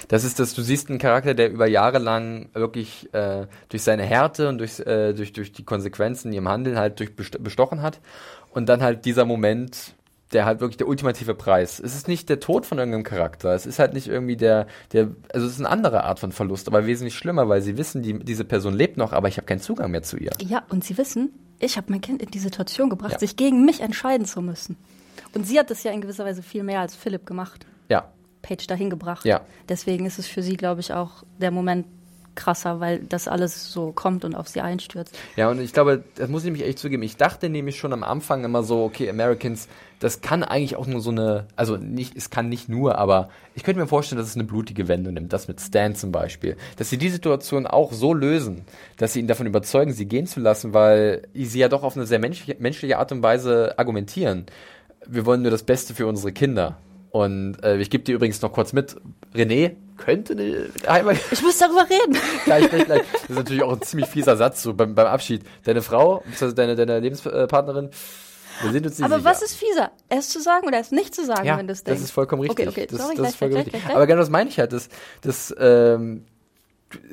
Speaker 2: Das ist das, du siehst einen Charakter, der über Jahre lang wirklich äh, durch seine Härte und durch, äh, durch, durch die Konsequenzen in ihrem Handeln halt durch best- bestochen hat. Und dann halt dieser Moment, der halt wirklich der ultimative Preis. Es ist nicht der Tod von irgendeinem Charakter. Es ist halt nicht irgendwie der, der, also es ist eine andere Art von Verlust, aber wesentlich schlimmer, weil sie wissen, die, diese Person lebt noch, aber ich habe keinen Zugang mehr zu ihr.
Speaker 3: Ja, und sie wissen, ich habe mein Kind in die Situation gebracht,
Speaker 2: Ja.
Speaker 3: sich gegen mich entscheiden zu müssen. Und sie hat das ja in gewisser Weise viel mehr als Philipp gemacht.
Speaker 2: Ja.
Speaker 3: Page dahin gebracht.
Speaker 2: Ja.
Speaker 3: Deswegen ist es für sie, glaube ich, auch der Moment krasser, weil das alles so kommt und auf sie einstürzt.
Speaker 2: Ja, und ich glaube, das muss ich mich echt zugeben. Ich dachte nämlich schon am Anfang immer so, okay, Americans, das kann eigentlich auch nur so eine, also nicht, es kann nicht nur, aber ich könnte mir vorstellen, dass es eine blutige Wendung nimmt. Das mit Stan zum Beispiel. Dass sie die Situation auch so lösen, dass sie ihn davon überzeugen, sie gehen zu lassen, weil sie ja doch auf eine sehr menschliche, menschliche Art und Weise argumentieren. Wir wollen nur das Beste für unsere Kinder. Und äh, ich gebe dir übrigens noch kurz mit, René könnte eine einmal
Speaker 3: Ich muss darüber reden.
Speaker 2: gleich, gleich, gleich. Das ist natürlich auch ein ziemlich fieser Satz so beim, beim Abschied. Deine Frau, beziehungsweise deine, deine Lebenspartnerin, wir sind uns nicht
Speaker 3: Aber
Speaker 2: sicher.
Speaker 3: was ist fieser? Es zu sagen oder es nicht zu sagen,
Speaker 2: ja,
Speaker 3: wenn
Speaker 2: das
Speaker 3: denkst?
Speaker 2: ist vollkommen richtig.
Speaker 3: Okay, okay,
Speaker 2: das,
Speaker 3: sorry,
Speaker 2: das
Speaker 3: gleich,
Speaker 2: ist vollkommen
Speaker 3: gleich,
Speaker 2: richtig.
Speaker 3: gleich.
Speaker 2: Aber genau das meine ich halt. Das, das, ähm,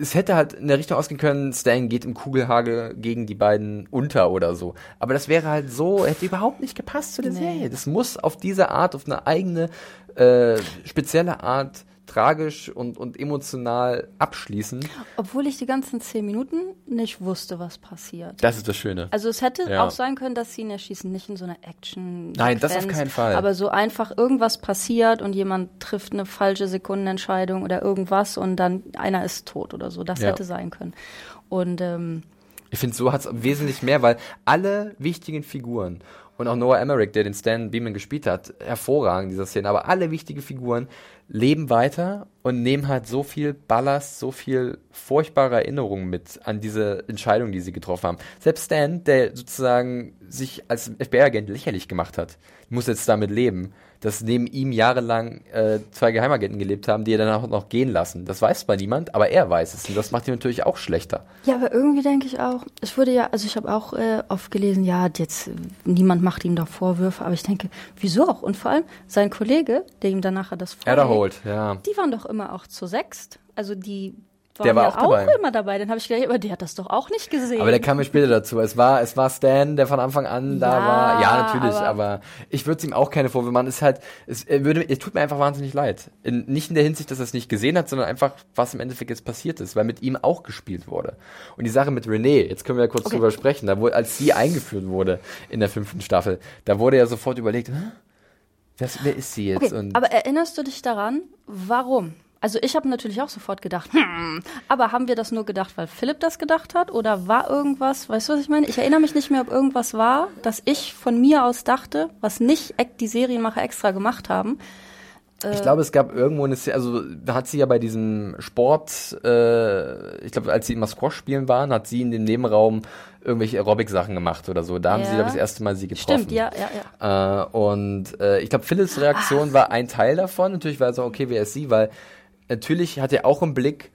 Speaker 2: es hätte halt in der Richtung ausgehen können, Stan geht im Kugelhagel gegen die beiden unter oder so. Aber das wäre halt so, hätte überhaupt nicht gepasst zu der
Speaker 3: Nee.
Speaker 2: Serie. Das muss auf diese Art, auf eine eigene, äh, spezielle Art tragisch und, und emotional abschließen.
Speaker 3: Obwohl ich die ganzen zehn Minuten nicht wusste, was passiert.
Speaker 2: Das ist das Schöne.
Speaker 3: Also es hätte
Speaker 2: Ja.
Speaker 3: auch sein können, dass sie ihn erschießen, nicht in so einer Action.
Speaker 2: Nein, das auf keinen Fall.
Speaker 3: Aber so einfach irgendwas passiert und jemand trifft eine falsche Sekundenentscheidung oder irgendwas und dann einer ist tot oder so. Das
Speaker 2: Ja.
Speaker 3: hätte sein können. Und ähm,
Speaker 2: Ich finde, so hat es wesentlich mehr, weil alle wichtigen Figuren und auch Noah Emmerich, der den Stan Beeman gespielt hat, hervorragend dieser Szene, aber alle wichtigen Figuren leben weiter und nehmen halt so viel Ballast, so viel furchtbare Erinnerungen mit an diese Entscheidung, die sie getroffen haben. Selbst Stan, der sozusagen sich als FBI-Agent lächerlich gemacht hat, muss jetzt damit leben, dass neben ihm jahrelang äh, zwei Geheimagenten gelebt haben, die er dann auch noch gehen lassen. Das weiß zwar niemand, aber er weiß es und das macht ihn natürlich auch schlechter.
Speaker 3: ja, aber irgendwie denke ich auch, es wurde ja, also ich habe auch äh, oft gelesen, ja, jetzt niemand macht ihm da Vorwürfe, aber ich denke, wieso auch? Und vor allem sein Kollege, der ihm danach das vorlegt,
Speaker 2: Erderholt, ja.
Speaker 3: die waren doch immer auch zu sechst. Also die
Speaker 2: Der war
Speaker 3: ja
Speaker 2: auch dabei.
Speaker 3: immer dabei. Dann habe ich gedacht, aber der hat das doch auch nicht gesehen.
Speaker 2: Aber der kam mir später dazu. Es war, es war Stan, der von Anfang an da
Speaker 3: Ja,
Speaker 2: war. Ja, natürlich, aber,
Speaker 3: aber-
Speaker 2: ich würde ihm auch keine Vorwürfe machen. Es ist halt, es würde, es tut mir einfach wahnsinnig leid. In, nicht in der Hinsicht, dass er es nicht gesehen hat, sondern einfach, was im Endeffekt jetzt passiert ist, weil mit ihm auch gespielt wurde. Und die Sache mit Renee, jetzt können wir ja kurz
Speaker 3: Okay.
Speaker 2: drüber sprechen, da wurde, als sie eingeführt wurde in der fünften Staffel, da wurde ja sofort überlegt, Hä? das, wer ist sie jetzt?
Speaker 3: okay, aber erinnerst du dich daran, warum? Also ich habe natürlich auch sofort gedacht, hm, aber haben wir das nur gedacht, weil Philipp das gedacht hat? Oder war irgendwas, weißt du, was ich meine? Ich erinnere mich nicht mehr, ob irgendwas war, dass ich von mir aus dachte, was nicht die Serienmacher extra gemacht haben.
Speaker 2: Ich glaube, es gab irgendwo eine also da hat sie ja bei diesem Sport, äh, ich glaube, als sie immer Squash spielen waren, hat sie in dem Nebenraum irgendwelche Aerobic-Sachen gemacht oder so. Da haben sie,
Speaker 3: Ja.
Speaker 2: glaube ich, das erste Mal sie getroffen.
Speaker 3: Stimmt, ja, ja, ja.
Speaker 2: Äh, und äh, ich glaube, Philips Reaktion war ein Teil davon. Natürlich war er so, okay, wer ist sie? Weil natürlich hat er auch im Blick,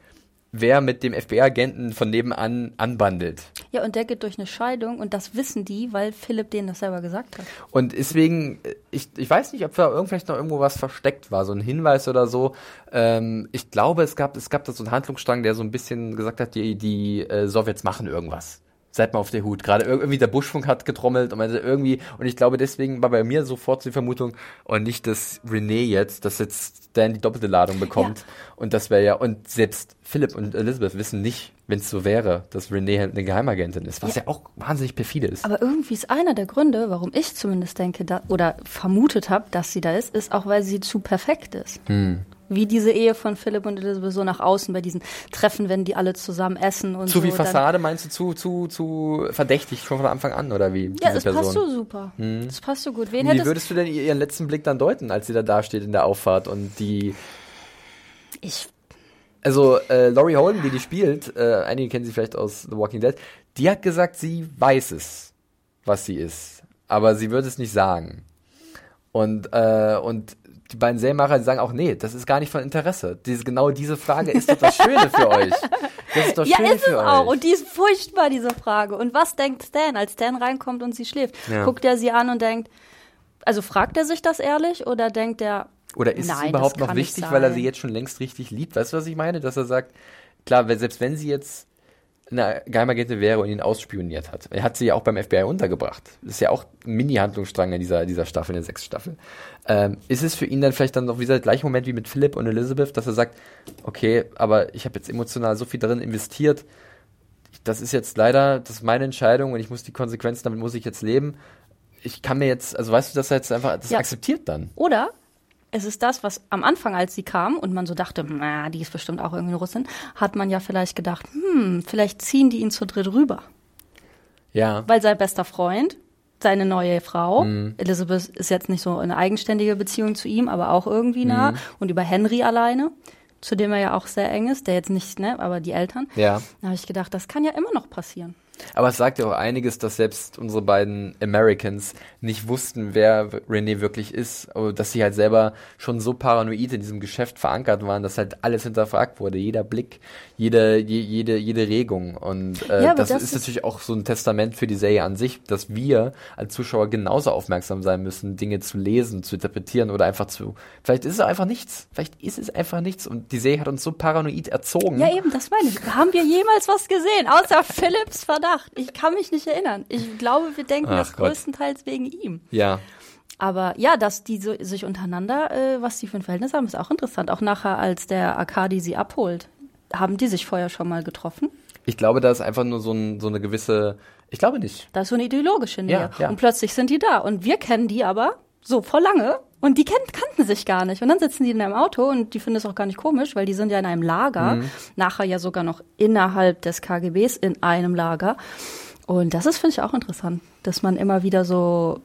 Speaker 2: wer mit dem FBI-Agenten von nebenan anbandelt.
Speaker 3: Ja, und der geht durch eine Scheidung und das wissen die, weil Philipp denen das selber gesagt hat.
Speaker 2: Und deswegen, äh, ich, ich weiß nicht, ob da vielleicht noch irgendwo was versteckt war, so ein Hinweis oder so. Ähm, ich glaube, es gab, es gab da so einen Handlungsstrang, der so ein bisschen gesagt hat, die, die äh, Sowjets machen irgendwas. Seid mal auf der Hut. Gerade ir- irgendwie der Buschfunk hat getrommelt und meinte irgendwie, und ich glaube, deswegen war bei mir sofort die Vermutung, und nicht, dass Renee jetzt, dass jetzt Dan die doppelte Ladung bekommt. Und das wäre ja, und selbst Philipp und Elizabeth wissen nicht, wenn es so wäre, dass Renee halt eine Geheimagentin ist, was ja, auch wahnsinnig perfide ist.
Speaker 3: Aber irgendwie ist einer der Gründe, warum ich zumindest denke da, oder vermutet habe, dass sie da ist, ist auch, weil sie zu perfekt ist.
Speaker 2: Hm.
Speaker 3: Wie diese Ehe von Philipp und Elizabeth so nach außen bei diesen Treffen, wenn die alle zusammen essen und
Speaker 2: Zu
Speaker 3: so.
Speaker 2: wie
Speaker 3: dann-
Speaker 2: Fassade meinst du zu, zu, zu verdächtig schon von Anfang an oder wie?
Speaker 3: Ja, das passt so super. Das passt so gut. Wen
Speaker 2: Wie würdest du denn ihren letzten Blick dann deuten, als sie da dasteht in der Auffahrt und die,
Speaker 3: ich
Speaker 2: also äh, Laurie Holden, die die spielt, äh, einige kennen sie vielleicht aus The Walking Dead, die hat gesagt, sie weiß es, was sie ist, aber sie wird es nicht sagen. Und äh, und die beiden Serienmacher, die sagen auch, nee, das ist gar nicht von Interesse. Diese, genau diese Frage ist doch das Schöne für euch. Das ist doch
Speaker 3: Ja,
Speaker 2: schön
Speaker 3: ist es
Speaker 2: für
Speaker 3: auch.
Speaker 2: euch.
Speaker 3: Und die ist furchtbar, diese Frage. Und was denkt Stan, als Stan reinkommt und sie schläft?
Speaker 2: Ja.
Speaker 3: Guckt er sie an und denkt, also fragt er sich das ehrlich oder denkt er,
Speaker 2: Oder ist
Speaker 3: Nein,
Speaker 2: es überhaupt noch wichtig, weil er sie jetzt schon längst richtig liebt? Weißt du, was ich meine? Dass er sagt, klar, selbst wenn sie jetzt eine Geheimagentin wäre und ihn ausspioniert hat. Er hat sie ja auch beim FBI untergebracht. Das ist ja auch ein Mini-Handlungsstrang in dieser, dieser Staffel, in der sechsten Staffel. Ähm, ist es für ihn dann vielleicht dann noch dieser gleiche Moment wie mit Philipp und Elizabeth, dass er sagt, okay, aber ich habe jetzt emotional so viel darin investiert, das ist jetzt leider, das ist meine Entscheidung und ich muss die Konsequenzen, damit muss ich jetzt leben. Ich kann mir jetzt, also weißt du, dass er jetzt einfach das
Speaker 3: Ja.
Speaker 2: akzeptiert dann.
Speaker 3: Oder es ist das, was am Anfang, als sie kam und man so dachte, na, die ist bestimmt auch irgendwie eine Russin, hat man ja vielleicht gedacht, hm, vielleicht ziehen die ihn zu dritt rüber.
Speaker 2: Ja.
Speaker 3: Weil sein bester Freund, seine neue Frau,
Speaker 2: Mhm.
Speaker 3: Elizabeth ist jetzt nicht so eine eigenständige Beziehung zu ihm, aber auch irgendwie
Speaker 2: Mhm.
Speaker 3: nah. Und über Henry alleine, zu dem er ja auch sehr eng ist, der jetzt nicht, ne, aber die Eltern.
Speaker 2: Ja.
Speaker 3: Da habe ich gedacht, das kann ja immer noch passieren.
Speaker 2: Aber es sagt ja auch einiges, dass selbst unsere beiden Americans nicht wussten, wer Renee wirklich ist. Aber dass sie halt selber schon so paranoid in diesem Geschäft verankert waren, dass halt alles hinterfragt wurde. Jeder Blick, jede, je, jede, jede Regung. Und äh,
Speaker 3: Ja,
Speaker 2: das,
Speaker 3: das
Speaker 2: ist natürlich auch so ein Testament für die Serie an sich, dass wir als Zuschauer genauso aufmerksam sein müssen, Dinge zu lesen, zu interpretieren oder einfach zu. Vielleicht ist es einfach nichts. Vielleicht ist es einfach nichts. Und die Serie hat uns so paranoid erzogen.
Speaker 3: Ja, eben, das meine ich. Haben wir jemals was gesehen, außer Philips Verdacht? Ich kann mich nicht erinnern. Ich glaube, wir denken
Speaker 2: Ach
Speaker 3: das
Speaker 2: Gott.
Speaker 3: größtenteils wegen ihm.
Speaker 2: ja.
Speaker 3: Aber ja, dass die so, sich untereinander, äh, was die für ein Verhältnis haben, ist auch interessant. Auch nachher, als der Akadi sie abholt, haben die sich vorher schon mal getroffen?
Speaker 2: Ich glaube, da ist einfach nur so, ein, so eine gewisse, ich glaube nicht.
Speaker 3: Da ist so eine ideologische Nähe.
Speaker 2: Ja, ja.
Speaker 3: Und plötzlich sind die da. Und wir kennen die aber so vor lange. Und die kennt, kannten sich gar nicht. Und dann sitzen die in einem Auto und die finden es auch gar nicht komisch, weil die sind ja in einem Lager.
Speaker 2: Mhm.
Speaker 3: Nachher ja sogar noch innerhalb des KGBs in einem Lager. Und das ist, finde ich, auch interessant, dass man immer wieder so,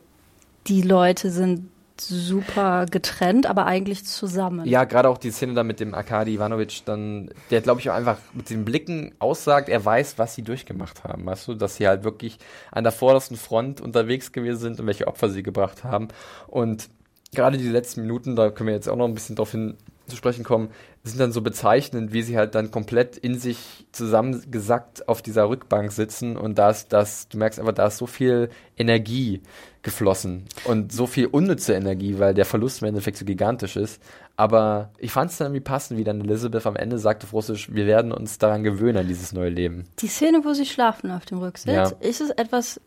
Speaker 3: die Leute sind super getrennt, aber eigentlich zusammen.
Speaker 2: Ja, gerade auch die Szene da mit dem Arkadi Ivanovic, dann, der glaube ich auch einfach mit den Blicken aussagt, er weiß, was sie durchgemacht haben, weißt du, dass sie halt wirklich an der vordersten Front unterwegs gewesen sind und welche Opfer sie gebracht haben. Und gerade die letzten Minuten, da können wir jetzt auch noch ein bisschen drauf hin zu sprechen kommen, sind dann so bezeichnend, wie sie halt dann komplett in sich zusammengesackt auf dieser Rückbank sitzen und da ist das, du merkst einfach, da ist so viel Energie geflossen und so viel unnütze Energie, weil der Verlust im Endeffekt so gigantisch ist. Aber ich fand es dann irgendwie passend, wie dann Elizabeth am Ende sagte auf Russisch, wir werden uns daran gewöhnen, an dieses neue Leben.
Speaker 3: Die Szene, wo sie schlafen auf dem Rücksitz,
Speaker 2: Ja.
Speaker 3: ist es etwas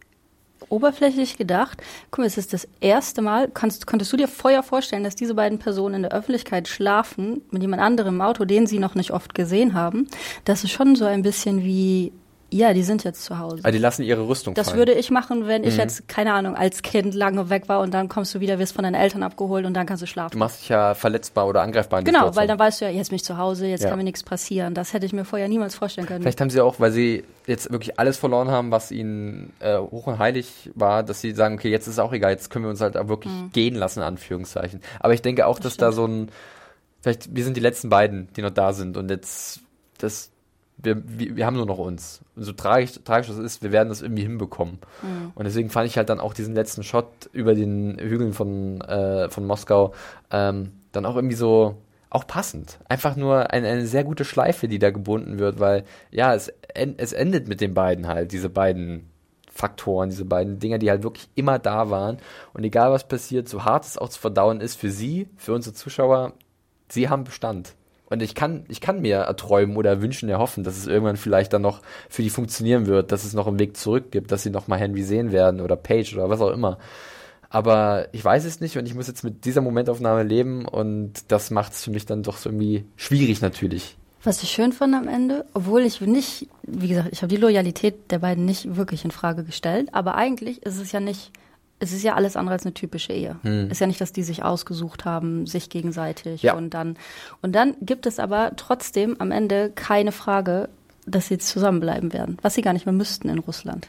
Speaker 3: oberflächlich gedacht. Guck mal, es ist das erste Mal, kannst, konntest du dir vorher vorstellen, dass diese beiden Personen in der Öffentlichkeit schlafen mit jemand anderem im Auto, den sie noch nicht oft gesehen haben? Das ist schon so ein bisschen wie, ja, die sind jetzt zu Hause.
Speaker 2: Aber die lassen ihre Rüstung
Speaker 3: Das
Speaker 2: fallen.
Speaker 3: würde ich machen, wenn
Speaker 2: Mhm.
Speaker 3: ich jetzt, keine Ahnung, als Kind lange weg war und dann kommst du wieder, wirst von deinen Eltern abgeholt und dann kannst du
Speaker 2: du
Speaker 3: schlafen.
Speaker 2: machst dich ja verletzbar oder angreifbar in
Speaker 3: Genau, weil dann weißt du ja, jetzt bin ich zu Hause, jetzt
Speaker 2: Ja.
Speaker 3: kann mir nichts passieren. Das hätte ich mir vorher niemals vorstellen können.
Speaker 2: Vielleicht haben sie auch, weil sie jetzt wirklich alles verloren haben, was ihnen äh, hoch und heilig war, dass sie sagen, okay, jetzt ist es auch egal, jetzt können wir uns halt auch wirklich gehen lassen, in Anführungszeichen. Aber ich denke auch, dass da so ein, vielleicht, wir sind die letzten beiden, die noch da sind und jetzt, das, wir, wir, wir haben nur noch uns. Und so tragisch, tragisch das ist, wir werden das irgendwie hinbekommen. Und deswegen fand ich halt dann auch diesen letzten Shot über den Hügeln von, äh, von Moskau ähm, dann auch irgendwie so auch passend. Einfach nur eine, eine sehr gute Schleife, die da gebunden wird, weil ja, es, en- es endet mit den beiden halt, diese beiden Faktoren, diese beiden Dinger, die halt wirklich immer da waren. Und egal was passiert, so hart es auch zu verdauen ist für sie, für unsere Zuschauer, sie haben Bestand. Und ich kann, ich kann mir erträumen oder wünschen, erhoffen, dass es irgendwann vielleicht dann noch für die funktionieren wird, dass es noch einen Weg zurück gibt, dass sie noch mal Henry sehen werden oder Paige oder was auch immer. Aber ich weiß es nicht und ich muss jetzt mit dieser Momentaufnahme leben und das macht es für mich dann doch so irgendwie schwierig natürlich.
Speaker 3: Was ich schön fand am Ende, obwohl ich nicht, wie gesagt, ich habe die Loyalität der beiden nicht wirklich in Frage gestellt, aber eigentlich ist es ja nicht, es ist ja alles andere als eine typische Ehe. Ist ja nicht, dass die sich ausgesucht haben, sich gegenseitig
Speaker 2: Ja.
Speaker 3: und dann und dann gibt es aber trotzdem am Ende keine Frage, dass sie jetzt zusammenbleiben werden, was sie gar nicht mehr müssten in Russland.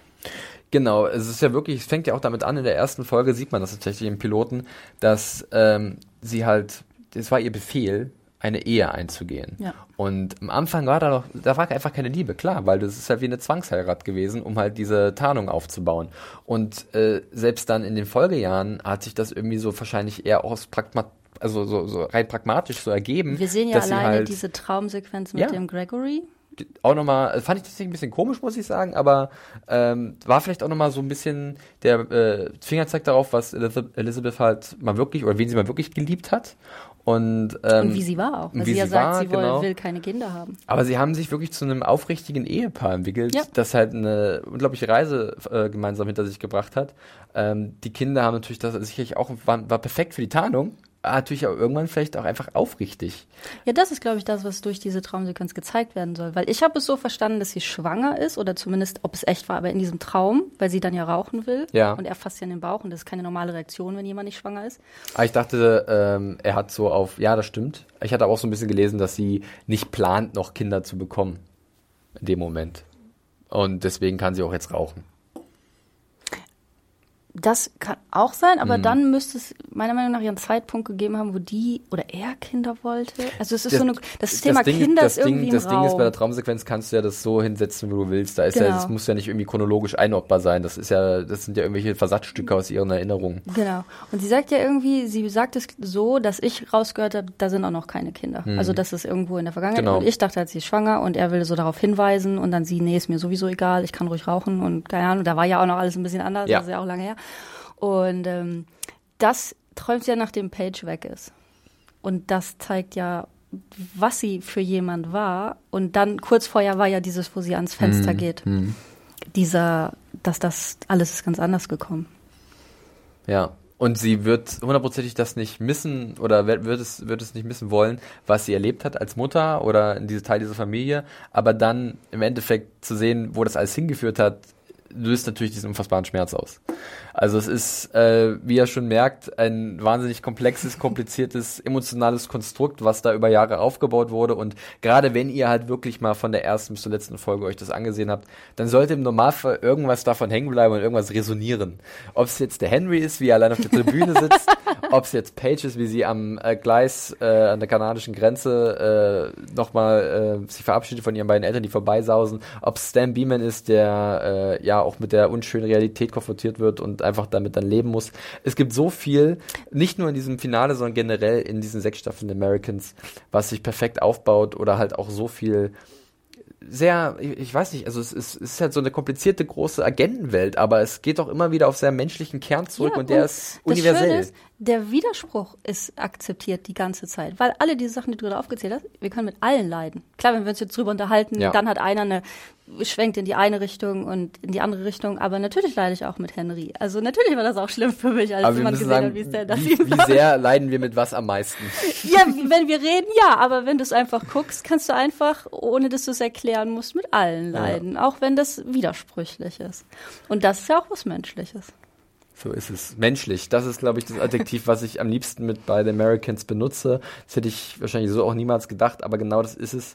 Speaker 2: Genau, es ist ja wirklich, es fängt ja auch damit an, in der ersten Folge sieht man das tatsächlich im Piloten, dass ähm, sie halt, es war ihr Befehl, eine Ehe einzugehen.
Speaker 3: Ja.
Speaker 2: Und am Anfang war da noch, da war einfach keine Liebe, klar, weil das ist halt wie eine Zwangsheirat gewesen, um halt diese Tarnung aufzubauen. Und äh, selbst dann in den Folgejahren hat sich das irgendwie so wahrscheinlich eher aus Pragmat also so, so rein pragmatisch so ergeben.
Speaker 3: Wir sehen ja alleine
Speaker 2: halt
Speaker 3: diese Traumsequenz mit
Speaker 2: Ja.
Speaker 3: dem Gregory.
Speaker 2: auch nochmal, fand ich tatsächlich ein bisschen komisch, muss ich sagen, aber ähm, war vielleicht auch nochmal so ein bisschen der äh, Fingerzeig darauf, was Elizabeth halt mal wirklich, oder wen sie mal wirklich geliebt hat. Und, ähm,
Speaker 3: Und wie sie war auch. Weil
Speaker 2: wie
Speaker 3: sie ja
Speaker 2: sie
Speaker 3: sagt,
Speaker 2: war,
Speaker 3: sie will,
Speaker 2: genau.
Speaker 3: will keine Kinder haben.
Speaker 2: Aber sie haben sich wirklich zu einem aufrichtigen Ehepaar entwickelt,
Speaker 3: Ja.
Speaker 2: das halt eine unglaubliche Reise äh, gemeinsam hinter sich gebracht hat. Ähm, die Kinder haben natürlich das sicherlich auch, war, war perfekt für die Tarnung, natürlich auch irgendwann vielleicht auch einfach aufrichtig.
Speaker 3: Ja, das ist, glaube ich, das, was durch diese Traumsequenz gezeigt werden soll. Weil ich habe es so verstanden, dass sie schwanger ist oder zumindest, ob es echt war, aber in diesem Traum, weil sie dann ja rauchen will.
Speaker 2: Ja.
Speaker 3: Und er fasst ja in den Bauch und das ist keine normale Reaktion, wenn jemand nicht schwanger ist.
Speaker 2: Aber ich dachte, ähm, er hat so auf, ja, das stimmt. Ich hatte aber auch so ein bisschen gelesen, dass sie nicht plant, noch Kinder zu bekommen. In dem Moment. Und deswegen kann sie auch jetzt rauchen.
Speaker 3: Das kann auch sein, aber
Speaker 2: Mhm.
Speaker 3: dann müsste es meiner Meinung nach ja einen Zeitpunkt gegeben haben, wo die oder er Kinder wollte. Also es ist
Speaker 2: Das-
Speaker 3: so eine, das, Thema
Speaker 2: Ding,
Speaker 3: Kinder
Speaker 2: das
Speaker 3: ist irgendwie
Speaker 2: Ding, das
Speaker 3: im
Speaker 2: Ding ist, bei der
Speaker 3: Raum.
Speaker 2: Traumsequenz kannst du ja das so hinsetzen, wo du willst. Da ist ja,
Speaker 3: Genau.
Speaker 2: das muss ja nicht irgendwie chronologisch einordbar sein. Das ist ja, das sind ja irgendwelche Versatzstücke aus ihren Erinnerungen.
Speaker 3: Genau. Und sie sagt ja irgendwie, sie sagt es so, dass ich rausgehört habe, da sind auch noch keine Kinder. Also das ist irgendwo in der Vergangenheit.
Speaker 2: Genau.
Speaker 3: Und ich dachte halt, sie ist schwanger und er will so darauf hinweisen und dann sie, nee, ist mir sowieso egal, ich kann ruhig rauchen und keine Ahnung, da war ja auch noch alles ein bisschen anders,
Speaker 2: Ja.
Speaker 3: das ist ja auch lange her. Und ähm, das träumt sie ja, nachdem Paige weg ist. Und das zeigt ja, was sie für jemand war. Und dann kurz vorher war ja dieses, wo sie ans Fenster geht. Dieser, dass das alles ist ganz anders gekommen.
Speaker 2: Ja. Und sie wird hundertprozentig das nicht missen oder wird es, wird es nicht missen wollen, was sie erlebt hat als Mutter oder in diese Teil dieser Familie. Aber dann im Endeffekt zu sehen, wo das alles hingeführt hat, löst natürlich diesen unfassbaren Schmerz aus. Also es ist, äh, wie ihr schon merkt, ein wahnsinnig komplexes, kompliziertes, emotionales Konstrukt, was da über Jahre aufgebaut wurde. Und gerade wenn ihr halt wirklich mal von der ersten bis zur letzten Folge euch das angesehen habt, dann sollte im Normalfall irgendwas davon hängen bleiben und irgendwas resonieren. Ob es jetzt der Henry ist, wie er allein auf der Tribüne sitzt, ob es jetzt Paige ist, wie sie am äh, Gleis äh, an der kanadischen Grenze äh, nochmal äh, sich verabschiedet von ihren beiden Eltern, die vorbeisausen, ob Stan Beeman ist, der äh, ja auch mit der unschönen Realität konfrontiert wird und einfach damit dann leben muss. Es gibt so viel, nicht nur in diesem Finale, sondern generell in diesen sechs Staffeln Americans, was sich perfekt aufbaut oder halt auch so viel sehr, ich weiß nicht, also es ist, es ist halt so eine komplizierte große Agentenwelt, aber es geht doch immer wieder auf sehr menschlichen Kern zurück ja, und der und ist universell.
Speaker 3: Ist, der Widerspruch ist akzeptiert die ganze Zeit, weil alle diese Sachen, die du da aufgezählt hast, wir können mit allen leiden. Klar, wenn wir uns jetzt drüber unterhalten, ja. dann hat einer eine schwenkt in die eine Richtung und in die andere Richtung, aber natürlich leide ich auch mit Henry. Also natürlich war das auch schlimm für mich, als man gesehen sagen, hat, wie es der
Speaker 2: das wie, wie sehr leiden wir mit was am meisten?
Speaker 3: ja, wenn wir reden, ja, aber wenn du es einfach guckst, kannst du einfach, ohne dass du es erklären musst, mit allen leiden, ja. auch wenn das widersprüchlich ist. Und das ist ja auch was Menschliches.
Speaker 2: So ist es. Menschlich. Das ist, glaube ich, das Adjektiv, was ich am liebsten mit bei The Americans benutze. Das hätte ich wahrscheinlich so auch niemals gedacht, aber genau das ist es.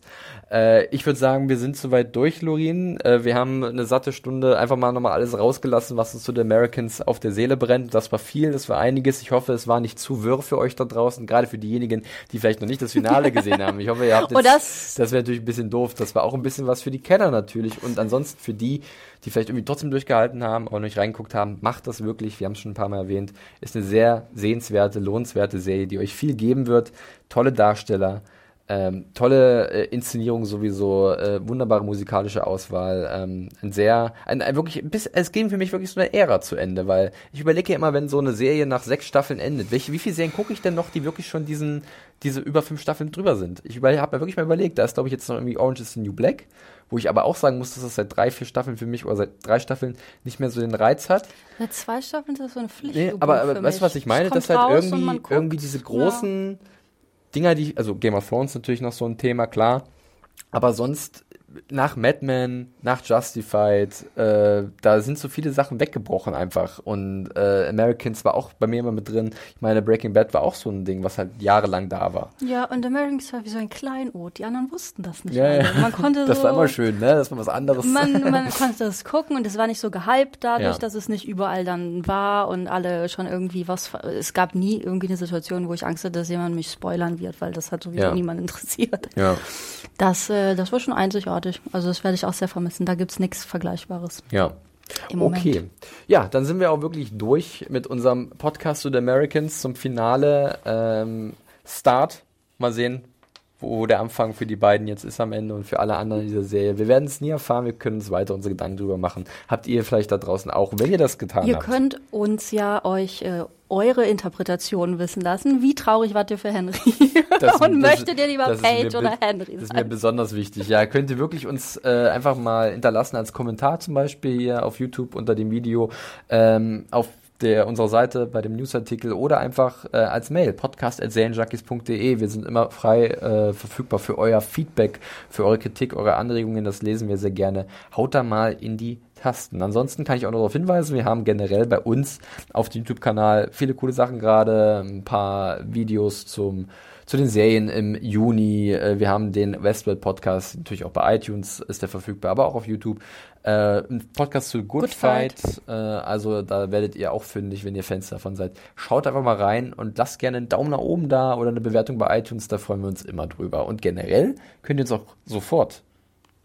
Speaker 2: Äh, ich würde sagen, wir sind soweit durch, Lorin. Äh, wir haben eine satte Stunde einfach mal nochmal alles rausgelassen, was uns zu The Americans auf der Seele brennt. Das war viel, das war einiges. Ich hoffe, es war nicht zu wirr für euch da draußen, gerade für diejenigen, die vielleicht noch nicht das Finale gesehen haben. Ich hoffe, ihr habt
Speaker 3: jetzt, oh, das,
Speaker 2: das wäre natürlich ein bisschen doof. Das war auch ein bisschen was für die Kenner natürlich und ansonsten für die, die vielleicht irgendwie trotzdem durchgehalten haben, aber noch nicht reingeguckt haben, macht das wirklich. Wir haben es schon ein paar Mal erwähnt. Ist eine sehr sehenswerte, lohnenswerte Serie, die euch viel geben wird. Tolle Darsteller. Ähm, tolle äh, Inszenierung sowieso, äh, wunderbare musikalische Auswahl, ähm, ein sehr, ein, ein wirklich, bis, es ging für mich wirklich so eine Ära zu Ende, weil ich überlege ja immer, wenn so eine Serie nach sechs Staffeln endet, welche, wie viele Serien gucke ich denn noch, die wirklich schon diesen, diese über fünf Staffeln drüber sind? Ich habe mir wirklich mal überlegt, da ist glaube ich jetzt noch irgendwie Orange is the New Black, wo ich aber auch sagen muss, dass das seit drei, vier Staffeln für mich oder seit drei Staffeln nicht mehr so den Reiz hat.
Speaker 3: Seit zwei Staffeln ist das so eine Pflicht.
Speaker 2: Nee, aber, aber weißt du, was ich meine? Dass halt irgendwie, irgendwie diese großen ja. Dinger, die, also Game of Thrones natürlich noch so ein Thema, klar. Aber sonst nach Mad Men, nach Justified, äh, da sind so viele Sachen weggebrochen einfach. Und äh, Americans war auch bei mir immer mit drin. Ich meine, Breaking Bad war auch so ein Ding, was halt jahrelang da war.
Speaker 3: Ja, und Americans war wie so ein Kleinod. Die anderen wussten das nicht.
Speaker 2: Ja, ja. Man konnte das so, war immer schön, ne? Das war was anderes.
Speaker 3: Man, man konnte das gucken und es war nicht so gehypt dadurch, ja. dass es nicht überall dann war und alle schon irgendwie was. Es gab nie irgendwie eine Situation, wo ich Angst hatte, dass jemand mich spoilern wird, weil das hat sowieso ja. niemand interessiert.
Speaker 2: Ja.
Speaker 3: Das, äh, das war schon einzigartig. Also das werde ich auch sehr vermissen. Da gibt es nichts Vergleichbares.
Speaker 2: Ja. Okay. Ja, dann sind wir auch wirklich durch mit unserem Podcast zu The Americans zum Finale ähm, Start. Mal sehen, wo der Anfang für die beiden jetzt ist am Ende und für alle anderen in dieser Serie. Wir werden es nie erfahren, wir können uns weiter unsere Gedanken drüber machen. Habt ihr vielleicht da draußen auch, wenn ihr das getan
Speaker 3: ihr
Speaker 2: habt?
Speaker 3: Ihr könnt uns ja euch äh, eure Interpretation wissen lassen. Wie traurig wart ihr für Henry? Das, und das, möchtet ihr lieber Paige oder Henry sein?
Speaker 2: Das ist mir besonders wichtig. Ja, könnt ihr wirklich uns äh, einfach mal hinterlassen als Kommentar zum Beispiel hier auf YouTube unter dem Video. Ähm, auf der unserer Seite bei dem Newsartikel oder einfach äh, als Mail podcast@serienjunkies.de. Wir sind immer frei äh, verfügbar für euer Feedback, für eure Kritik, eure Anregungen. Das lesen wir sehr gerne. Haut da mal in die Tasten. Ansonsten kann ich auch noch darauf hinweisen, wir haben generell bei uns auf dem YouTube-Kanal viele coole Sachen gerade, ein paar Videos zum zu den Serien im Juni. Äh, wir haben den Westworld Podcast, natürlich auch bei iTunes ist der verfügbar, aber auch auf YouTube. Äh, ein Podcast zu Good, Good Fight. Fight. Äh, also da werdet ihr auch fündig, wenn ihr Fans davon seid. Schaut einfach mal rein und lasst gerne einen Daumen nach oben da oder eine Bewertung bei iTunes, da freuen wir uns immer drüber. Und generell könnt ihr uns auch sofort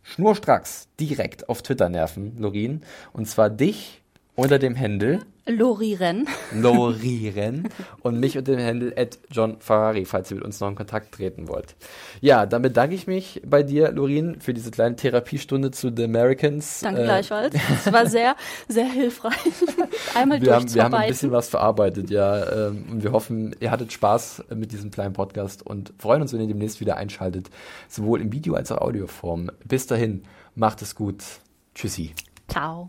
Speaker 2: schnurstracks direkt auf Twitter nerven, Lorin. Und zwar dich unter dem Händel
Speaker 3: Loriren.
Speaker 2: Loriren. und mich unter dem Handle at John Ferrari, falls ihr mit uns noch in Kontakt treten wollt. Ja, dann bedanke ich mich bei dir, Lorin, für diese kleine Therapiestunde zu The Americans.
Speaker 3: Danke äh, gleichfalls. Es war sehr, sehr hilfreich. Einmal
Speaker 2: wir haben, wir haben ein bisschen was verarbeitet, ja. Ähm, und wir hoffen, ihr hattet Spaß mit diesem kleinen Podcast und freuen uns, wenn ihr demnächst wieder einschaltet. Sowohl im Video als auch Audioform. Bis dahin, macht es gut. Tschüssi.
Speaker 3: Ciao.